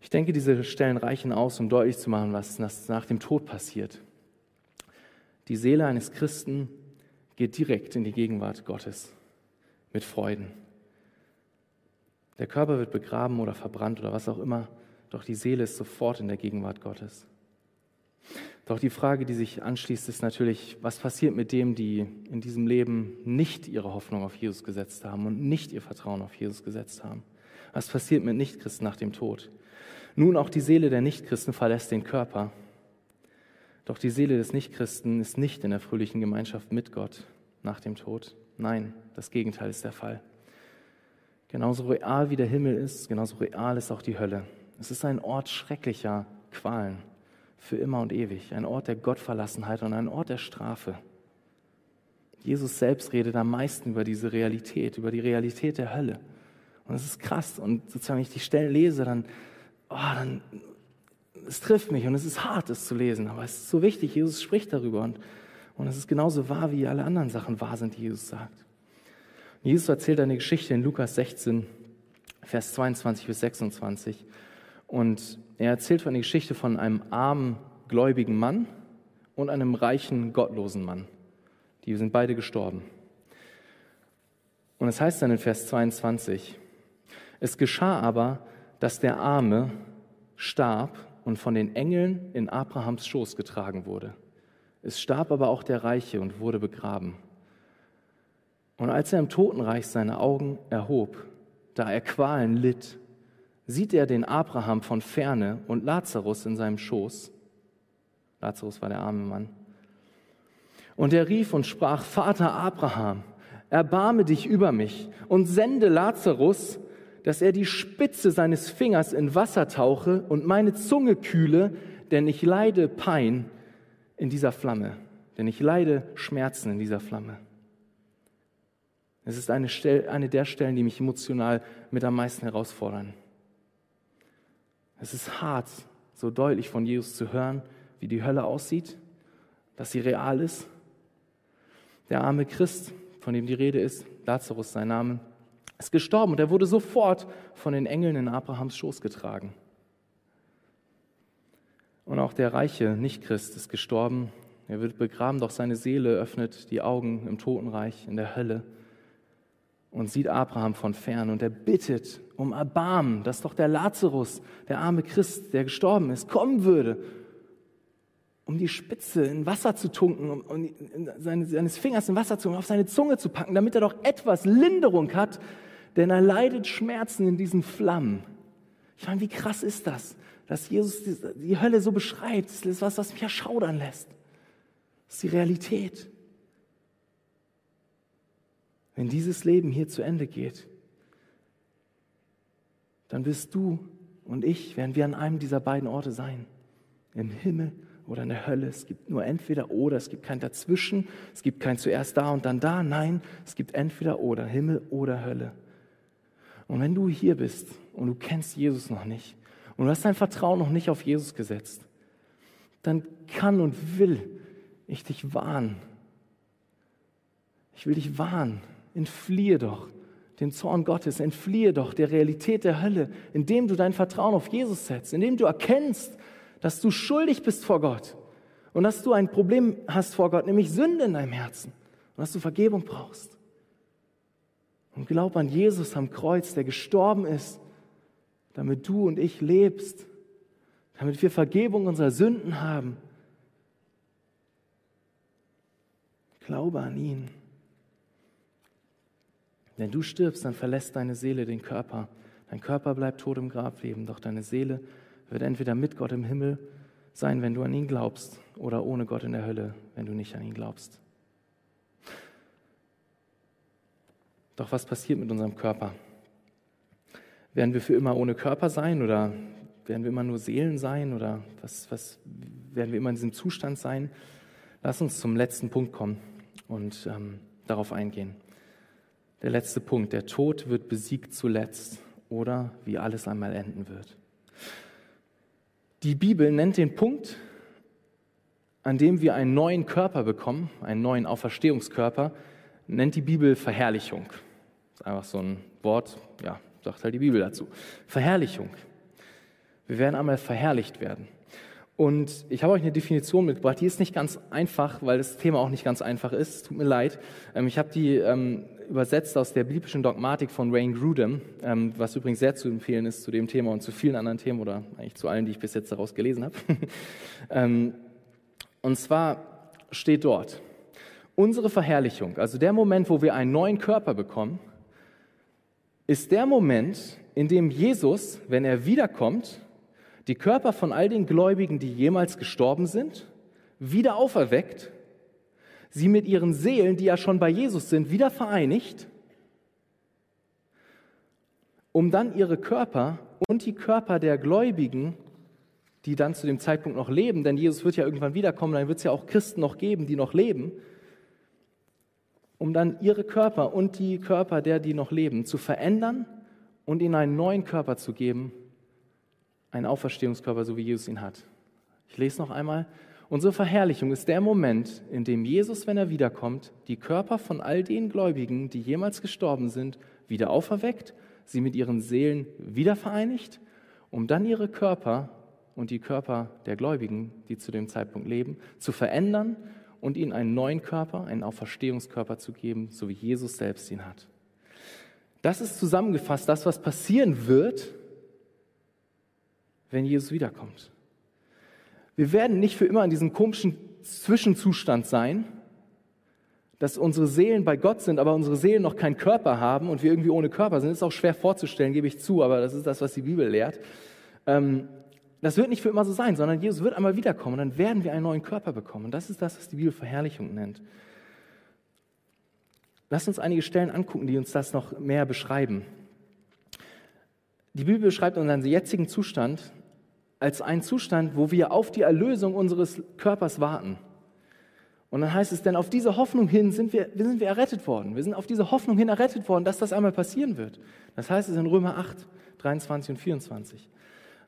S2: Ich denke, diese Stellen reichen aus, um deutlich zu machen, was nach dem Tod passiert. Die Seele eines Christen geht direkt in die Gegenwart Gottes mit Freuden. Der Körper wird begraben oder verbrannt oder was auch immer, doch die Seele ist sofort in der Gegenwart Gottes. Doch die Frage, die sich anschließt, ist natürlich, was passiert mit dem, die in diesem Leben nicht ihre Hoffnung auf Jesus gesetzt haben und nicht ihr Vertrauen auf Jesus gesetzt haben? Was passiert mit Nichtchristen nach dem Tod? Nun, auch die Seele der Nichtchristen verlässt den Körper. Doch die Seele des Nichtchristen ist nicht in der fröhlichen Gemeinschaft mit Gott nach dem Tod. Nein, das Gegenteil ist der Fall. Genauso real wie der Himmel ist, genauso real ist auch die Hölle. Es ist ein Ort schrecklicher Qualen für immer und ewig, ein Ort der Gottverlassenheit und ein Ort der Strafe. Jesus selbst redet am meisten über diese Realität, über die Realität der Hölle. Und es ist krass. Und sozusagen, wenn ich die Stellen lese, dann, oh, dann es trifft mich und es ist hart, es zu lesen, aber es ist so wichtig. Jesus spricht darüber und, und es ist genauso wahr, wie alle anderen Sachen wahr sind, die Jesus sagt. Jesus erzählt eine Geschichte in Lukas 16, Vers 22 bis 26. Und er erzählt von der Geschichte von einem armen, gläubigen Mann und einem reichen, gottlosen Mann. Die sind beide gestorben. Und es heißt dann in Vers 22, es geschah aber, dass der Arme starb und von den Engeln in Abrahams Schoß getragen wurde. Es starb aber auch der Reiche und wurde begraben. Und als er im Totenreich seine Augen erhob, da er Qualen litt, sieht er den Abraham von ferne und Lazarus in seinem Schoß. Lazarus war der arme Mann. Und er rief und sprach, Vater Abraham, erbarme dich über mich und sende Lazarus, dass er die Spitze seines Fingers in Wasser tauche und meine Zunge kühle, denn ich leide Pein in dieser Flamme, denn ich leide Schmerzen in dieser Flamme. Es ist eine, Stelle, eine der Stellen, die mich emotional mit am meisten herausfordern. Es ist hart, so deutlich von Jesus zu hören, wie die Hölle aussieht, dass sie real ist. Der arme Christ, von dem die Rede ist, Lazarus sein Name, ist gestorben und er wurde sofort von den Engeln in Abrahams Schoß getragen. Und auch der reiche Nichtchrist ist gestorben. Er wird begraben, doch seine Seele öffnet die Augen im Totenreich, in der Hölle und sieht Abraham von fern und er bittet um Erbarmen, dass doch der Lazarus, der arme Christ, der gestorben ist, kommen würde, um die Spitze in Wasser zu tunken, um, um seine, seines Fingers in Wasser zu, um auf seine Zunge zu packen, damit er doch etwas Linderung hat, denn er leidet Schmerzen in diesen Flammen. Ich meine, wie krass ist das, dass Jesus die, Hölle so beschreibt? Das ist was, was mich erschaudern lässt. Das ist die Realität. Wenn dieses Leben hier zu Ende geht, dann wirst du und ich, werden wir an einem dieser beiden Orte sein. Im Himmel oder in der Hölle. Es gibt nur entweder oder, es gibt kein Dazwischen, es gibt kein zuerst da und dann da. Nein, es gibt entweder oder, Himmel oder Hölle. Und wenn du hier bist und du kennst Jesus noch nicht und du hast dein Vertrauen noch nicht auf Jesus gesetzt, dann kann und will ich dich warnen. Ich will dich warnen. Entfliehe doch dem Zorn Gottes, entfliehe doch der Realität der Hölle, indem du dein Vertrauen auf Jesus setzt, indem du erkennst, dass du schuldig bist vor Gott und dass du ein Problem hast vor Gott, nämlich Sünde in deinem Herzen und dass du Vergebung brauchst. Und glaub an Jesus am Kreuz, der gestorben ist, damit du und ich lebst, damit wir Vergebung unserer Sünden haben. Glaube an ihn. Wenn du stirbst, dann verlässt deine Seele den Körper. Dein Körper bleibt tot im Grab leben, doch deine Seele wird entweder mit Gott im Himmel sein, wenn du an ihn glaubst, oder ohne Gott in der Hölle, wenn du nicht an ihn glaubst. Doch was passiert mit unserem Körper? Werden wir für immer ohne Körper sein oder werden wir immer nur Seelen sein oder was, was werden wir immer in diesem Zustand sein? Lass uns zum letzten Punkt kommen und ähm, darauf eingehen. Der letzte Punkt, der Tod wird besiegt zuletzt oder wie alles einmal enden wird. Die Bibel nennt den Punkt, an dem wir einen neuen Körper bekommen, einen neuen Auferstehungskörper, nennt die Bibel Verherrlichung. Einfach so ein Wort, ja, sagt halt die Bibel dazu. Verherrlichung. Wir werden einmal verherrlicht werden. Und ich habe euch eine Definition mitgebracht, die ist nicht ganz einfach, weil das Thema auch nicht ganz einfach ist. Tut mir leid. Ähm, ich habe die ähm, übersetzt aus der biblischen Dogmatik von Wayne Grudem, ähm, was übrigens sehr zu empfehlen ist zu dem Thema und zu vielen anderen Themen oder eigentlich zu allen, die ich bis jetzt daraus gelesen habe. und zwar steht dort, unsere Verherrlichung, also der Moment, wo wir einen neuen Körper bekommen, ist der Moment, in dem Jesus, wenn er wiederkommt, die Körper von all den Gläubigen, die jemals gestorben sind, wieder auferweckt, sie mit ihren Seelen, die ja schon bei Jesus sind, wieder vereinigt, um dann ihre Körper und die Körper der Gläubigen, die dann zu dem Zeitpunkt noch leben, denn Jesus wird ja irgendwann wiederkommen, dann wird es ja auch Christen noch geben, die noch leben, um dann ihre Körper und die Körper der, die noch leben, zu verändern und ihnen einen neuen Körper zu geben, einen Auferstehungskörper, so wie Jesus ihn hat. Ich lese noch einmal. Unsere Verherrlichung ist der Moment, in dem Jesus, wenn er wiederkommt, die Körper von all den Gläubigen, die jemals gestorben sind, wieder auferweckt, sie mit ihren Seelen wieder vereinigt, um dann ihre Körper und die Körper der Gläubigen, die zu dem Zeitpunkt leben, zu verändern und ihnen einen neuen Körper, einen Auferstehungskörper zu geben, so wie Jesus selbst ihn hat. Das ist zusammengefasst das, was passieren wird, wenn Jesus wiederkommt. Wir werden nicht für immer in diesem komischen Zwischenzustand sein, dass unsere Seelen bei Gott sind, aber unsere Seelen noch keinen Körper haben und wir irgendwie ohne Körper sind. Das ist auch schwer vorzustellen, gebe ich zu, aber das ist das, was die Bibel lehrt. Ähm, das wird nicht für immer so sein, sondern Jesus wird einmal wiederkommen und dann werden wir einen neuen Körper bekommen. Und das ist das, was die Bibel Verherrlichung nennt. Lass uns einige Stellen angucken, die uns das noch mehr beschreiben. Die Bibel beschreibt unseren jetzigen Zustand als einen Zustand, wo wir auf die Erlösung unseres Körpers warten. Und dann heißt es, denn auf diese Hoffnung hin sind wir, sind wir errettet worden. Wir sind auf diese Hoffnung hin errettet worden, dass das einmal passieren wird. Das heißt es in Römer 8, 23 und 24.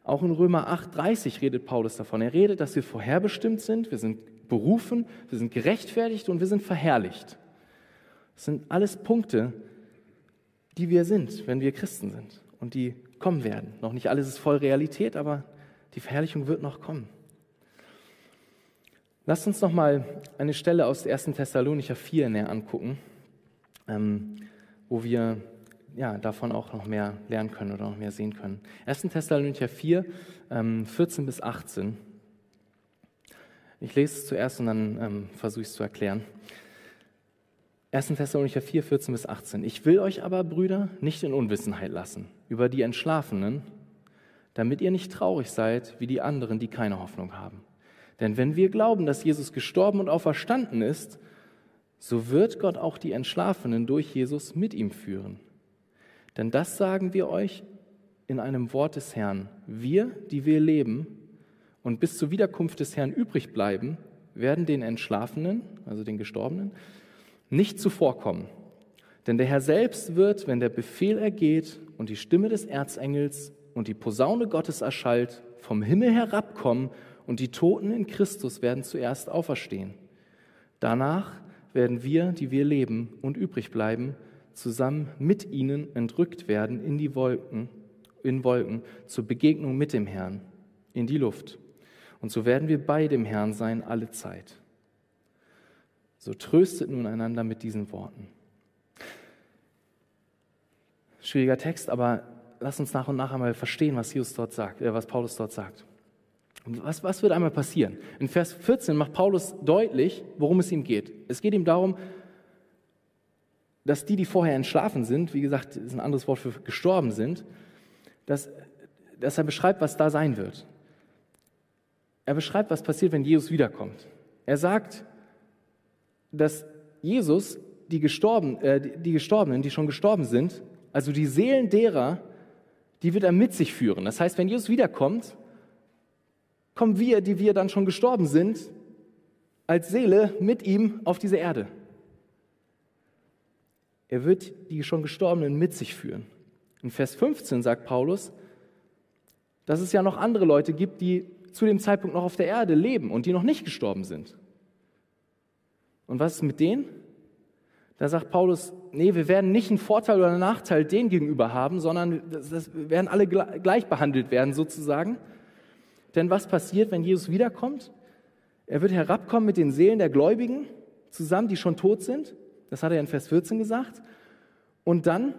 S2: Auch in Römer 8, 30 redet Paulus davon. Er redet, dass wir vorherbestimmt sind, wir sind berufen, wir sind gerechtfertigt und wir sind verherrlicht. Das sind alles Punkte, die wir sind, wenn wir Christen sind und die kommen werden. Noch nicht alles ist voll Realität, aber die Verherrlichung wird noch kommen. Lasst uns noch mal eine Stelle aus 1. Thessalonicher 4 näher angucken. Ähm, wo wir ja, davon auch noch mehr lernen können oder noch mehr sehen können. 1. Thessalonicher 4, ähm, 14 bis 18. Ich lese es zuerst und dann ähm, versuche ich es zu erklären. 1. Thessalonicher 4, 14 bis 18. Ich will euch aber, Brüder, nicht in Unwissenheit lassen über die Entschlafenen, damit ihr nicht traurig seid wie die anderen, die keine Hoffnung haben. Denn wenn wir glauben, dass Jesus gestorben und auferstanden ist, so wird Gott auch die Entschlafenen durch Jesus mit ihm führen. Denn das sagen wir euch in einem Wort des Herrn. Wir, die wir leben und bis zur Wiederkunft des Herrn übrig bleiben, werden den Entschlafenen, also den Gestorbenen, nicht zuvorkommen. Denn der Herr selbst wird, wenn der Befehl ergeht und die Stimme des Erzengels und die Posaune Gottes erschallt, vom Himmel herabkommen und die Toten in Christus werden zuerst auferstehen. Danach werden wir, die wir leben und übrig bleiben, zusammen mit ihnen entrückt werden in die Wolken, in Wolken zur Begegnung mit dem Herrn, in die Luft. Und so werden wir bei dem Herrn sein alle Zeit. So tröstet nun einander mit diesen Worten. Schwieriger Text, aber lass uns nach und nach einmal verstehen, was Jesus dort sagt, äh, was Paulus dort sagt. Was, was wird einmal passieren? In Vers 14 macht Paulus deutlich, worum es ihm geht. Es geht ihm darum, dass die, die vorher entschlafen sind, wie gesagt, ist ein anderes Wort für gestorben sind, dass, dass er beschreibt, was da sein wird. Er beschreibt, was passiert, wenn Jesus wiederkommt. Er sagt, dass Jesus die, Gestorben, äh, die Gestorbenen, die schon gestorben sind, also die Seelen derer, die wird er mit sich führen. Das heißt, wenn Jesus wiederkommt, kommen wir, die wir dann schon gestorben sind, als Seele mit ihm auf diese Erde. Er wird die schon Gestorbenen mit sich führen. In Vers 15 sagt Paulus, dass es ja noch andere Leute gibt, die zu dem Zeitpunkt noch auf der Erde leben und die noch nicht gestorben sind. Und was ist mit denen? Da sagt Paulus, nee, wir werden nicht einen Vorteil oder einen Nachteil denen gegenüber haben, sondern das werden alle gleich behandelt werden sozusagen. Denn was passiert, wenn Jesus wiederkommt? Er wird herabkommen mit den Seelen der Gläubigen zusammen, die schon tot sind. Das hat er in Vers 14 gesagt. Und dann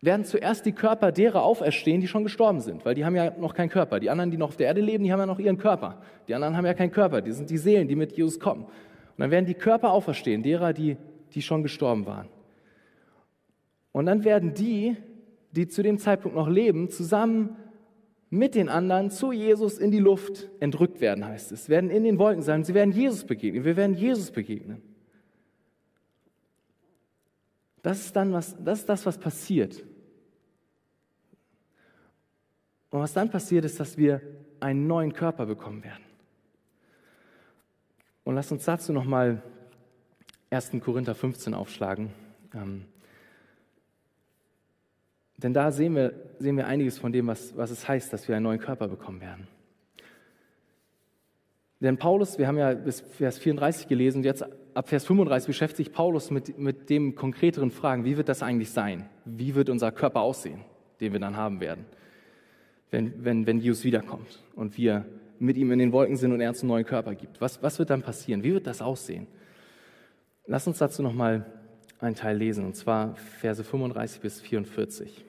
S2: werden zuerst die Körper derer auferstehen, die schon gestorben sind, weil die haben ja noch keinen Körper. Die anderen, die noch auf der Erde leben, die haben ja noch ihren Körper. Die anderen haben ja keinen Körper, die sind die Seelen, die mit Jesus kommen. Und dann werden die Körper auferstehen, derer, die, die schon gestorben waren. Und dann werden die, die zu dem Zeitpunkt noch leben, zusammen mit den anderen zu Jesus in die Luft entrückt werden, heißt es. Werden in den Wolken sein. Sie werden Jesus begegnen. Wir werden Jesus begegnen. Das ist dann was, das ist das, was passiert. Und was dann passiert, ist, dass wir einen neuen Körper bekommen werden. Und lass uns dazu nochmal 1. Korinther 15 aufschlagen. Ähm, denn da sehen wir, sehen wir einiges von dem, was, was es heißt, dass wir einen neuen Körper bekommen werden. Denn Paulus, wir haben ja bis Vers 34 gelesen, jetzt ab Vers 35 beschäftigt sich Paulus mit, mit dem konkreteren Fragen, wie wird das eigentlich sein? Wie wird unser Körper aussehen, den wir dann haben werden, wenn, wenn, wenn Jesus wiederkommt und wir mit ihm in den Wolken sind und er uns einen neuen Körper gibt. Was, was wird dann passieren? Wie wird das aussehen? Lass uns dazu nochmal einen Teil lesen, und zwar Verse 35 bis 44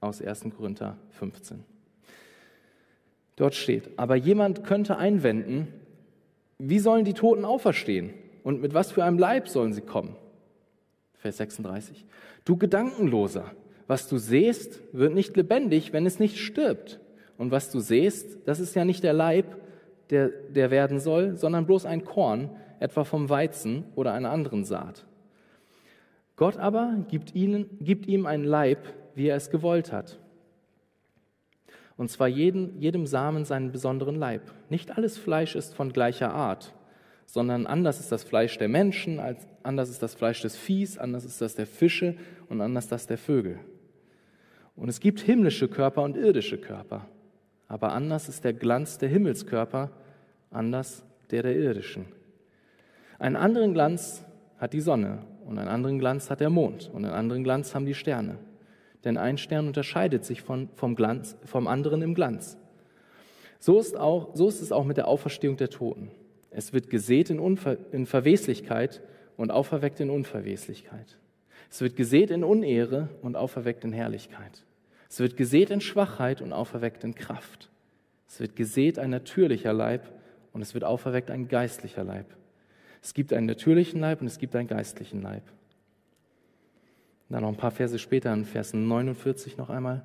S2: aus 1. Korinther 15. Dort steht, aber jemand könnte einwenden, wie sollen die Toten auferstehen und mit was für einem Leib sollen sie kommen? Vers 36. Du Gedankenloser, was du siehst, wird nicht lebendig, wenn es nicht stirbt. Und was du siehst, das ist ja nicht der Leib, der, der werden soll, sondern bloß ein Korn, etwa vom Weizen oder einer anderen Saat. Gott aber gibt, ihnen, gibt ihm einen Leib, wie er es gewollt hat. Und zwar jeden, jedem Samen seinen besonderen Leib. Nicht alles Fleisch ist von gleicher Art, sondern anders ist das Fleisch der Menschen, als anders ist das Fleisch des Viehs, anders ist das der Fische und anders das der Vögel. Und es gibt himmlische Körper und irdische Körper. Aber anders ist der Glanz der Himmelskörper, anders der der irdischen. Einen anderen Glanz hat die Sonne und einen anderen Glanz hat der Mond und einen anderen Glanz haben die Sterne. Denn ein Stern unterscheidet sich von, vom, Glanz, vom anderen im Glanz. So ist, auch, so ist es auch mit der Auferstehung der Toten. Es wird gesät in, Unver, in Verweslichkeit und auferweckt in Unverweslichkeit. Es wird gesät in Unehre und auferweckt in Herrlichkeit. Es wird gesät in Schwachheit und auferweckt in Kraft. Es wird gesät ein natürlicher Leib und es wird auferweckt ein geistlicher Leib. Es gibt einen natürlichen Leib und es gibt einen geistlichen Leib. Dann noch ein paar Verse später, in Vers 49 noch einmal.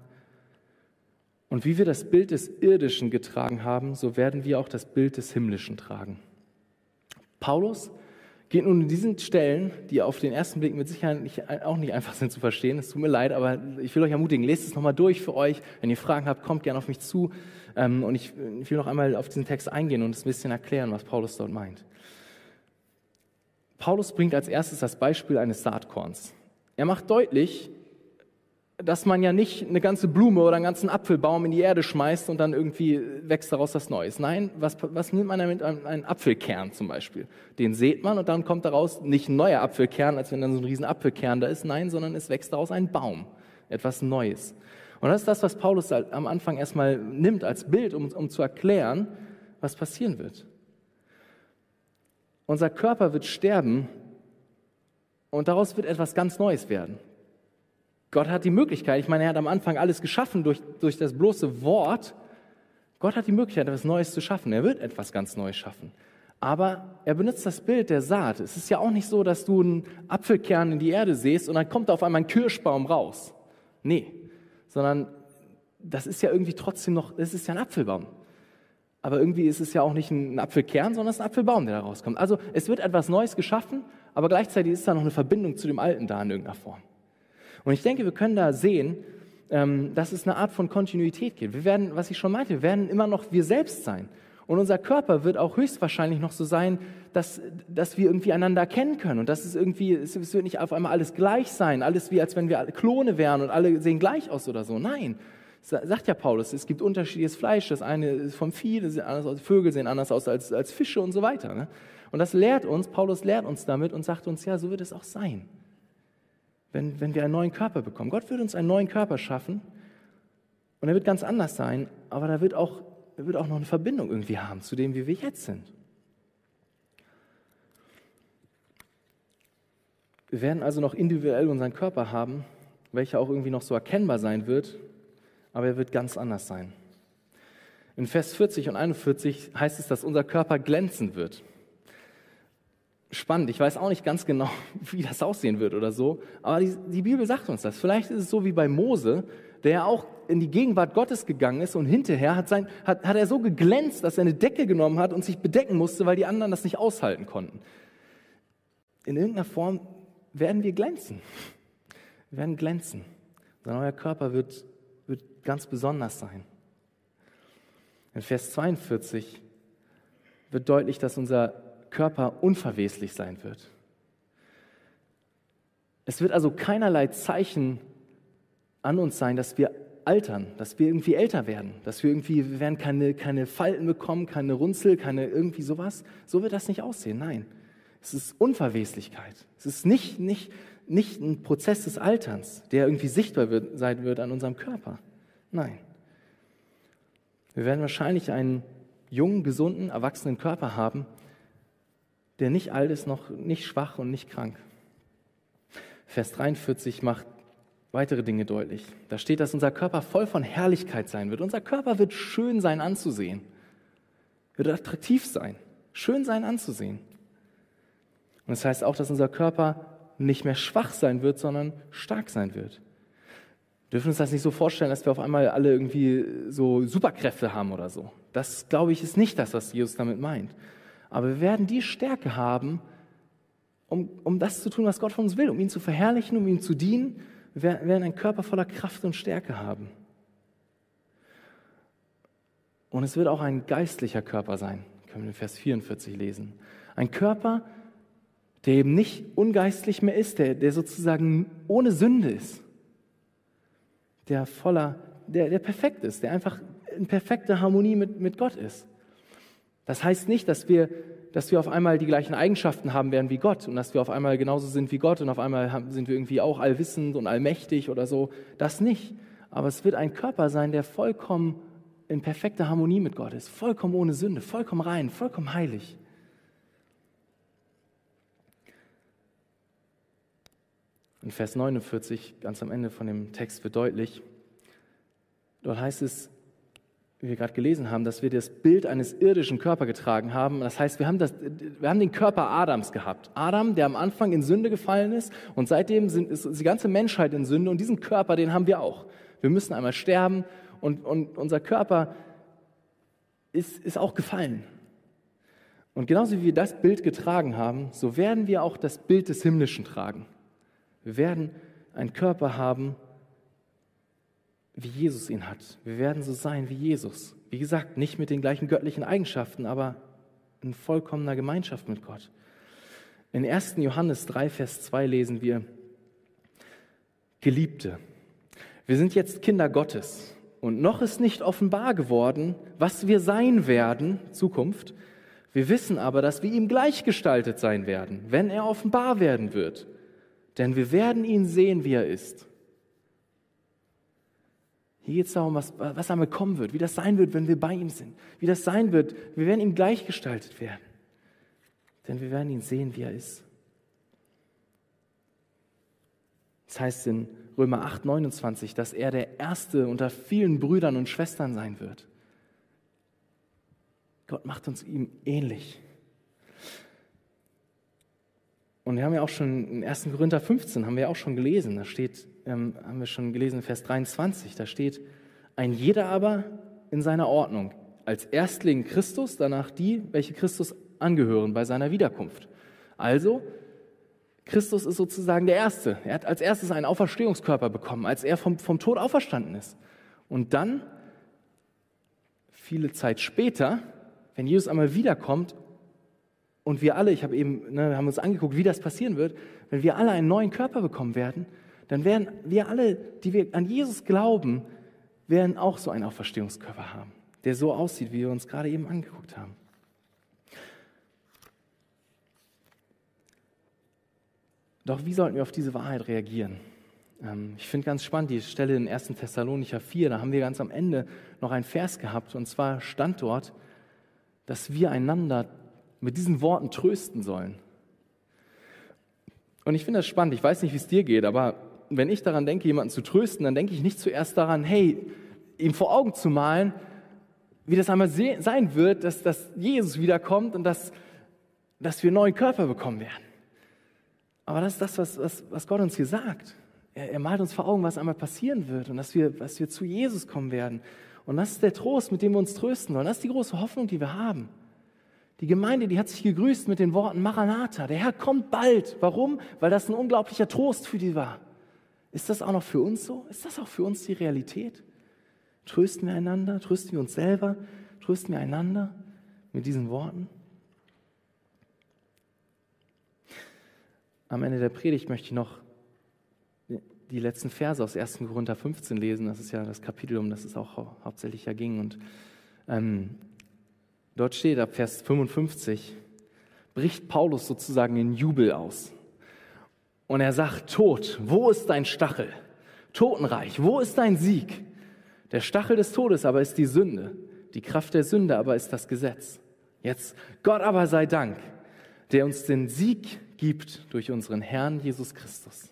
S2: Und wie wir das Bild des Irdischen getragen haben, so werden wir auch das Bild des Himmlischen tragen. Paulus geht nun in diesen Stellen, die auf den ersten Blick mit Sicherheit nicht, auch nicht einfach sind zu verstehen, es tut mir leid, aber ich will euch ermutigen, lest es nochmal durch für euch. Wenn ihr Fragen habt, kommt gerne auf mich zu. Ähm, und ich, will noch einmal auf diesen Text eingehen und es ein bisschen erklären, was Paulus dort meint. Paulus bringt als erstes das Beispiel eines Saatkorns. Er macht deutlich, dass man ja nicht eine ganze Blume oder einen ganzen Apfelbaum in die Erde schmeißt und dann irgendwie wächst daraus was Neues. Nein, was, was nimmt man damit? Einen Apfelkern zum Beispiel. Den sät man und dann kommt daraus nicht ein neuer Apfelkern, als wenn dann so ein riesen Apfelkern da ist. Nein, sondern es wächst daraus ein Baum. Etwas Neues. Und das ist das, was Paulus am Anfang erstmal nimmt als Bild, um, um zu erklären, was passieren wird. Unser Körper wird sterben und daraus wird etwas ganz Neues werden. Gott hat die Möglichkeit, ich meine, er hat am Anfang alles geschaffen durch, durch das bloße Wort. Gott hat die Möglichkeit, etwas Neues zu schaffen. Er wird etwas ganz Neues schaffen. Aber er benutzt das Bild der Saat. Es ist ja auch nicht so, dass du einen Apfelkern in die Erde siehst und dann kommt da auf einmal ein Kirschbaum raus. Nee, sondern das ist ja irgendwie trotzdem noch, es ist ja ein Apfelbaum. Aber irgendwie ist es ja auch nicht ein Apfelkern, sondern es ist ein Apfelbaum, der da rauskommt. Also es wird etwas Neues geschaffen, aber gleichzeitig ist da noch eine Verbindung zu dem Alten da in irgendeiner Form. Und ich denke, wir können da sehen, ähm, dass es eine Art von Kontinuität gibt. Wir werden, was ich schon meinte, wir werden immer noch wir selbst sein. Und unser Körper wird auch höchstwahrscheinlich noch so sein, dass, dass wir irgendwie einander erkennen können. Und dass es irgendwie, es wird nicht auf einmal alles gleich sein, alles wie als wenn wir alle Klone wären und alle sehen gleich aus oder so. Nein. Sagt ja Paulus, es gibt unterschiedliches Fleisch. Das eine ist vom Vieh, das anders aus. Vögel sehen anders aus als, als Fische und so weiter. Ne? Und das lehrt uns, Paulus lehrt uns damit und sagt uns, ja, so wird es auch sein wenn, wenn wir einen neuen Körper bekommen. Gott wird uns einen neuen Körper schaffen und er wird ganz anders sein, aber da wird auch, er wird auch noch eine Verbindung irgendwie haben zu dem, wie wir jetzt sind. Wir werden also noch individuell unseren Körper haben, welcher auch irgendwie noch so erkennbar sein wird, aber er wird ganz anders sein. In Vers 40 und 41 heißt es, dass unser Körper glänzen wird spannend. Ich weiß auch nicht ganz genau, wie das aussehen wird oder so, aber die, die, Bibel sagt uns das. Vielleicht ist es so wie bei Mose, der ja auch in die Gegenwart Gottes gegangen ist und hinterher hat, sein, hat, hat er so geglänzt, dass er eine Decke genommen hat und sich bedecken musste, weil die anderen das nicht aushalten konnten. In irgendeiner Form werden wir glänzen. Wir werden glänzen. Unser neuer Körper wird, wird ganz besonders sein. In Vers 42 wird deutlich, dass unser Körper unverweslich sein wird. Es wird also keinerlei Zeichen an uns sein, dass wir altern, dass wir irgendwie älter werden, dass wir irgendwie, wir werden keine, keine Falten bekommen, keine Runzel, keine irgendwie sowas. So wird das nicht aussehen. Nein. Es ist Unverweslichkeit. Es ist nicht, nicht, nicht ein Prozess des Alterns, der irgendwie sichtbar wird, sein wird an unserem Körper. Nein. Wir werden wahrscheinlich einen jungen, gesunden, erwachsenen Körper haben, der nicht alt ist, noch nicht schwach und nicht krank. Vers 43 macht weitere Dinge deutlich. Da steht, dass unser Körper voll von Herrlichkeit sein wird. Unser Körper wird schön sein anzusehen, wird attraktiv sein, schön sein anzusehen. Und das heißt auch, dass unser Körper nicht mehr schwach sein wird, sondern stark sein wird. Wir dürfen uns das nicht so vorstellen, dass wir auf einmal alle irgendwie so Superkräfte haben oder so. Das, glaube ich, ist nicht das, was Jesus damit meint. Aber wir werden die Stärke haben, um, um das zu tun, was Gott von uns will, um ihn zu verherrlichen, um ihm zu dienen. Wir werden einen Körper voller Kraft und Stärke haben. Und es wird auch ein geistlicher Körper sein, können wir in Vers 44 lesen. Ein Körper, der eben nicht ungeistlich mehr ist, der, der sozusagen ohne Sünde ist, der voller, der, der perfekt ist, der einfach in perfekter Harmonie mit, mit Gott ist. Das heißt nicht, dass wir, dass wir auf einmal die gleichen Eigenschaften haben werden wie Gott und dass wir auf einmal genauso sind wie Gott und auf einmal sind wir irgendwie auch allwissend und allmächtig oder so. Das nicht. Aber es wird ein Körper sein, der vollkommen in perfekter Harmonie mit Gott ist, vollkommen ohne Sünde, vollkommen rein, vollkommen heilig. In Vers 49, ganz am Ende von dem Text wird deutlich, dort heißt es, wie wir gerade gelesen haben, dass wir das Bild eines irdischen Körpers getragen haben. Das heißt, wir haben, das, wir haben den Körper Adams gehabt. Adam, der am Anfang in Sünde gefallen ist und seitdem sind, ist die ganze Menschheit in Sünde und diesen Körper, den haben wir auch. Wir müssen einmal sterben und, und unser Körper ist, ist auch gefallen. Und genauso wie wir das Bild getragen haben, so werden wir auch das Bild des Himmlischen tragen. Wir werden einen Körper haben, wie Jesus ihn hat. Wir werden so sein wie Jesus. Wie gesagt, nicht mit den gleichen göttlichen Eigenschaften, aber in vollkommener Gemeinschaft mit Gott. In 1. Johannes 3, Vers 2 lesen wir, Geliebte, wir sind jetzt Kinder Gottes und noch ist nicht offenbar geworden, was wir sein werden, Zukunft. Wir wissen aber, dass wir ihm gleichgestaltet sein werden, wenn er offenbar werden wird. Denn wir werden ihn sehen, wie er ist. Hier geht es darum, was, was einmal kommen wird, wie das sein wird, wenn wir bei ihm sind, wie das sein wird. Wir werden ihm gleichgestaltet werden. Denn wir werden ihn sehen, wie er ist. Das heißt in Römer 8, 29, dass er der Erste unter vielen Brüdern und Schwestern sein wird. Gott macht uns ihm ähnlich. Und wir haben ja auch schon in 1. Korinther 15 haben wir auch schon gelesen, da steht, ähm, haben wir schon gelesen, Vers 23, da steht, ein jeder aber in seiner Ordnung, als Erstling Christus, danach die, welche Christus angehören bei seiner Wiederkunft. Also, Christus ist sozusagen der Erste. Er hat als erstes einen Auferstehungskörper bekommen, als er vom, vom Tod auferstanden ist. Und dann, viele Zeit später, wenn Jesus einmal wiederkommt und wir alle, ich habe eben, ne, wir haben uns angeguckt, wie das passieren wird, wenn wir alle einen neuen Körper bekommen werden, dann werden wir alle, die wir an Jesus glauben, werden auch so einen Auferstehungskörper haben, der so aussieht, wie wir uns gerade eben angeguckt haben. Doch wie sollten wir auf diese Wahrheit reagieren? Ähm, ich finde ganz spannend die Stelle in 1. Thessalonicher 4, da haben wir ganz am Ende noch einen Vers gehabt und zwar stand dort, dass wir einander mit diesen Worten trösten sollen. Und ich finde das spannend, ich weiß nicht, wie es dir geht, aber wenn ich daran denke, jemanden zu trösten, dann denke ich nicht zuerst daran, hey, ihm vor Augen zu malen, wie das einmal sein wird, dass, dass Jesus wiederkommt und dass, dass wir neuen Körper bekommen werden. Aber das ist das, was, was, was Gott uns hier sagt. Er, er, malt uns vor Augen, was einmal passieren wird und dass wir, dass wir zu Jesus kommen werden. Und das ist der Trost, mit dem wir uns trösten wollen. Das ist die große Hoffnung, die wir haben. Die Gemeinde, die hat sich gegrüßt mit den Worten Maranatha. Der Herr kommt bald. Warum? Weil das ein unglaublicher Trost für die war. Ist das auch noch für uns so? Ist das auch für uns die Realität? Trösten wir einander? Trösten wir uns selber? Trösten wir einander mit diesen Worten? Am Ende der Predigt möchte ich noch die letzten Verse aus 1. Korinther 15 lesen. Das ist ja das Kapitel, um das es auch hauptsächlich ja ging. Und ähm, dort steht ab Vers 55, bricht Paulus sozusagen in Jubel aus. Und er sagt, Tod, wo ist dein Stachel? Totenreich, wo ist dein Sieg? Der Stachel des Todes aber ist die Sünde, die Kraft der Sünde aber ist das Gesetz. Jetzt, Gott aber sei Dank, der uns den Sieg gibt durch unseren Herrn Jesus Christus.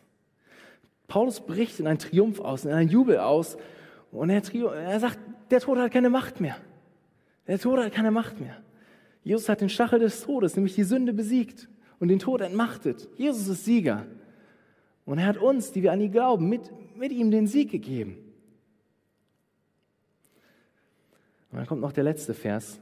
S2: Paulus bricht in einen Triumph aus, in einen Jubel aus und er, er sagt, der Tod hat keine Macht mehr. Der Tod hat keine Macht mehr. Jesus hat den Stachel des Todes, nämlich die Sünde, besiegt und den Tod entmachtet. Jesus ist Sieger. Und er hat uns, die wir an ihn glauben, mit, mit ihm den Sieg gegeben. Und dann kommt noch der letzte Vers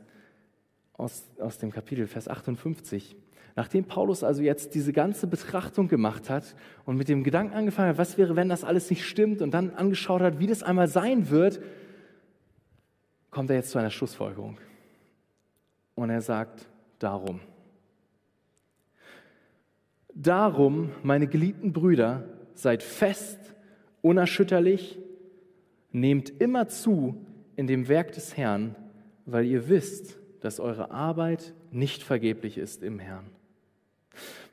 S2: aus, aus dem Kapitel, Vers 58. Nachdem Paulus also jetzt diese ganze Betrachtung gemacht hat und mit dem Gedanken angefangen hat, was wäre, wenn das alles nicht stimmt und dann angeschaut hat, wie das einmal sein wird, kommt er jetzt zu einer Schlussfolgerung. Und er sagt, darum. Darum, meine geliebten Brüder, seid fest, unerschütterlich, nehmt immer zu in dem Werk des Herrn, weil ihr wisst, dass eure Arbeit nicht vergeblich ist im Herrn.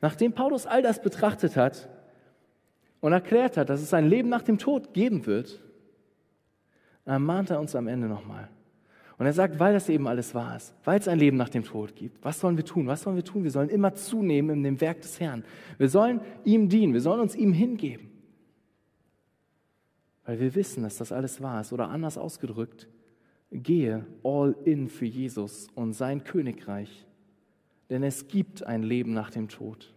S2: Nachdem Paulus all das betrachtet hat und erklärt hat, dass es ein Leben nach dem Tod geben wird, ermahnt er uns am Ende nochmal. Und er sagt, weil das eben alles wahr ist, weil es ein Leben nach dem Tod gibt, was sollen wir tun? Was sollen wir tun? Wir sollen immer zunehmen in dem Werk des Herrn. Wir sollen ihm dienen, wir sollen uns ihm hingeben. Weil wir wissen, dass das alles wahr ist. Oder anders ausgedrückt, gehe all in für Jesus und sein Königreich. Denn es gibt ein Leben nach dem Tod.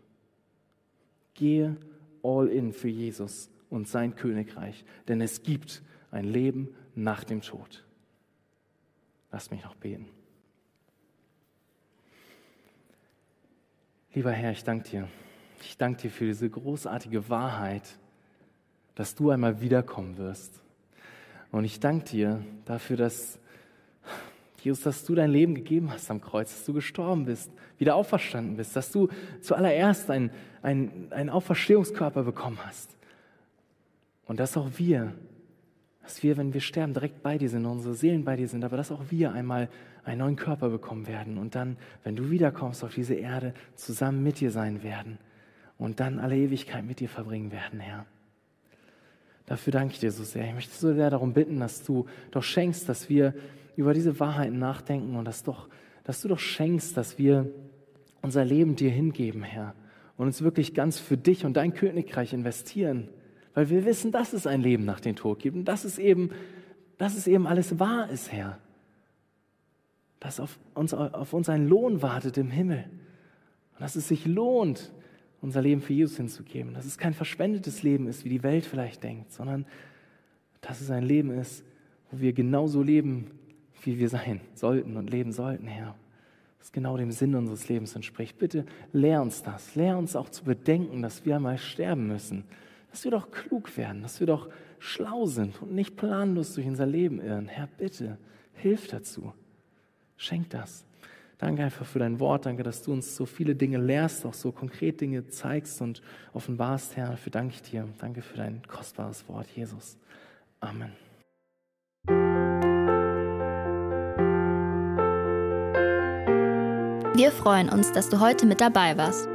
S2: Gehe all in für Jesus und sein Königreich. Denn es gibt ein Leben nach dem Tod. Lass mich noch beten. Lieber Herr, ich danke dir. Ich danke dir für diese großartige Wahrheit, dass du einmal wiederkommen wirst. Und ich danke dir dafür, dass, Jesus, dass du dein Leben gegeben hast am Kreuz, dass du gestorben bist, wieder auferstanden bist, dass du zuallererst einen, einen, einen Auferstehungskörper bekommen hast. Und dass auch wir, dass wir, wenn wir sterben, direkt bei dir sind, unsere Seelen bei dir sind, aber dass auch wir einmal einen neuen Körper bekommen werden und dann, wenn du wiederkommst auf diese Erde, zusammen mit dir sein werden und dann alle Ewigkeit mit dir verbringen werden, Herr. Dafür danke ich dir so sehr. Ich möchte so sehr darum bitten, dass du doch schenkst, dass wir über diese Wahrheiten nachdenken und dass, doch, dass du doch schenkst, dass wir unser Leben dir hingeben, Herr, und uns wirklich ganz für dich und dein Königreich investieren, weil wir wissen, dass es ein Leben nach dem Tod gibt und dass es eben, dass es eben alles wahr ist, Herr. Dass auf uns, auf uns ein Lohn wartet im Himmel und dass es sich lohnt, unser Leben für Jesus hinzugeben. Dass es kein verschwendetes Leben ist, wie die Welt vielleicht denkt, sondern dass es ein Leben ist, wo wir genauso leben, wie wir sein sollten und leben sollten, Herr. Das genau dem Sinn unseres Lebens entspricht. Bitte lehr uns das. Lehr uns auch zu bedenken, dass wir einmal sterben müssen. Dass wir doch klug werden, dass wir doch schlau sind und nicht planlos durch unser Leben irren. Herr, bitte, hilf dazu. Schenk das. Danke einfach für dein Wort. Danke, dass du uns so viele Dinge lehrst, auch so konkret Dinge zeigst und offenbarst, Herr. Dafür danke ich dir. Danke für dein kostbares Wort, Jesus. Amen.
S1: Wir freuen uns, dass du heute mit dabei warst.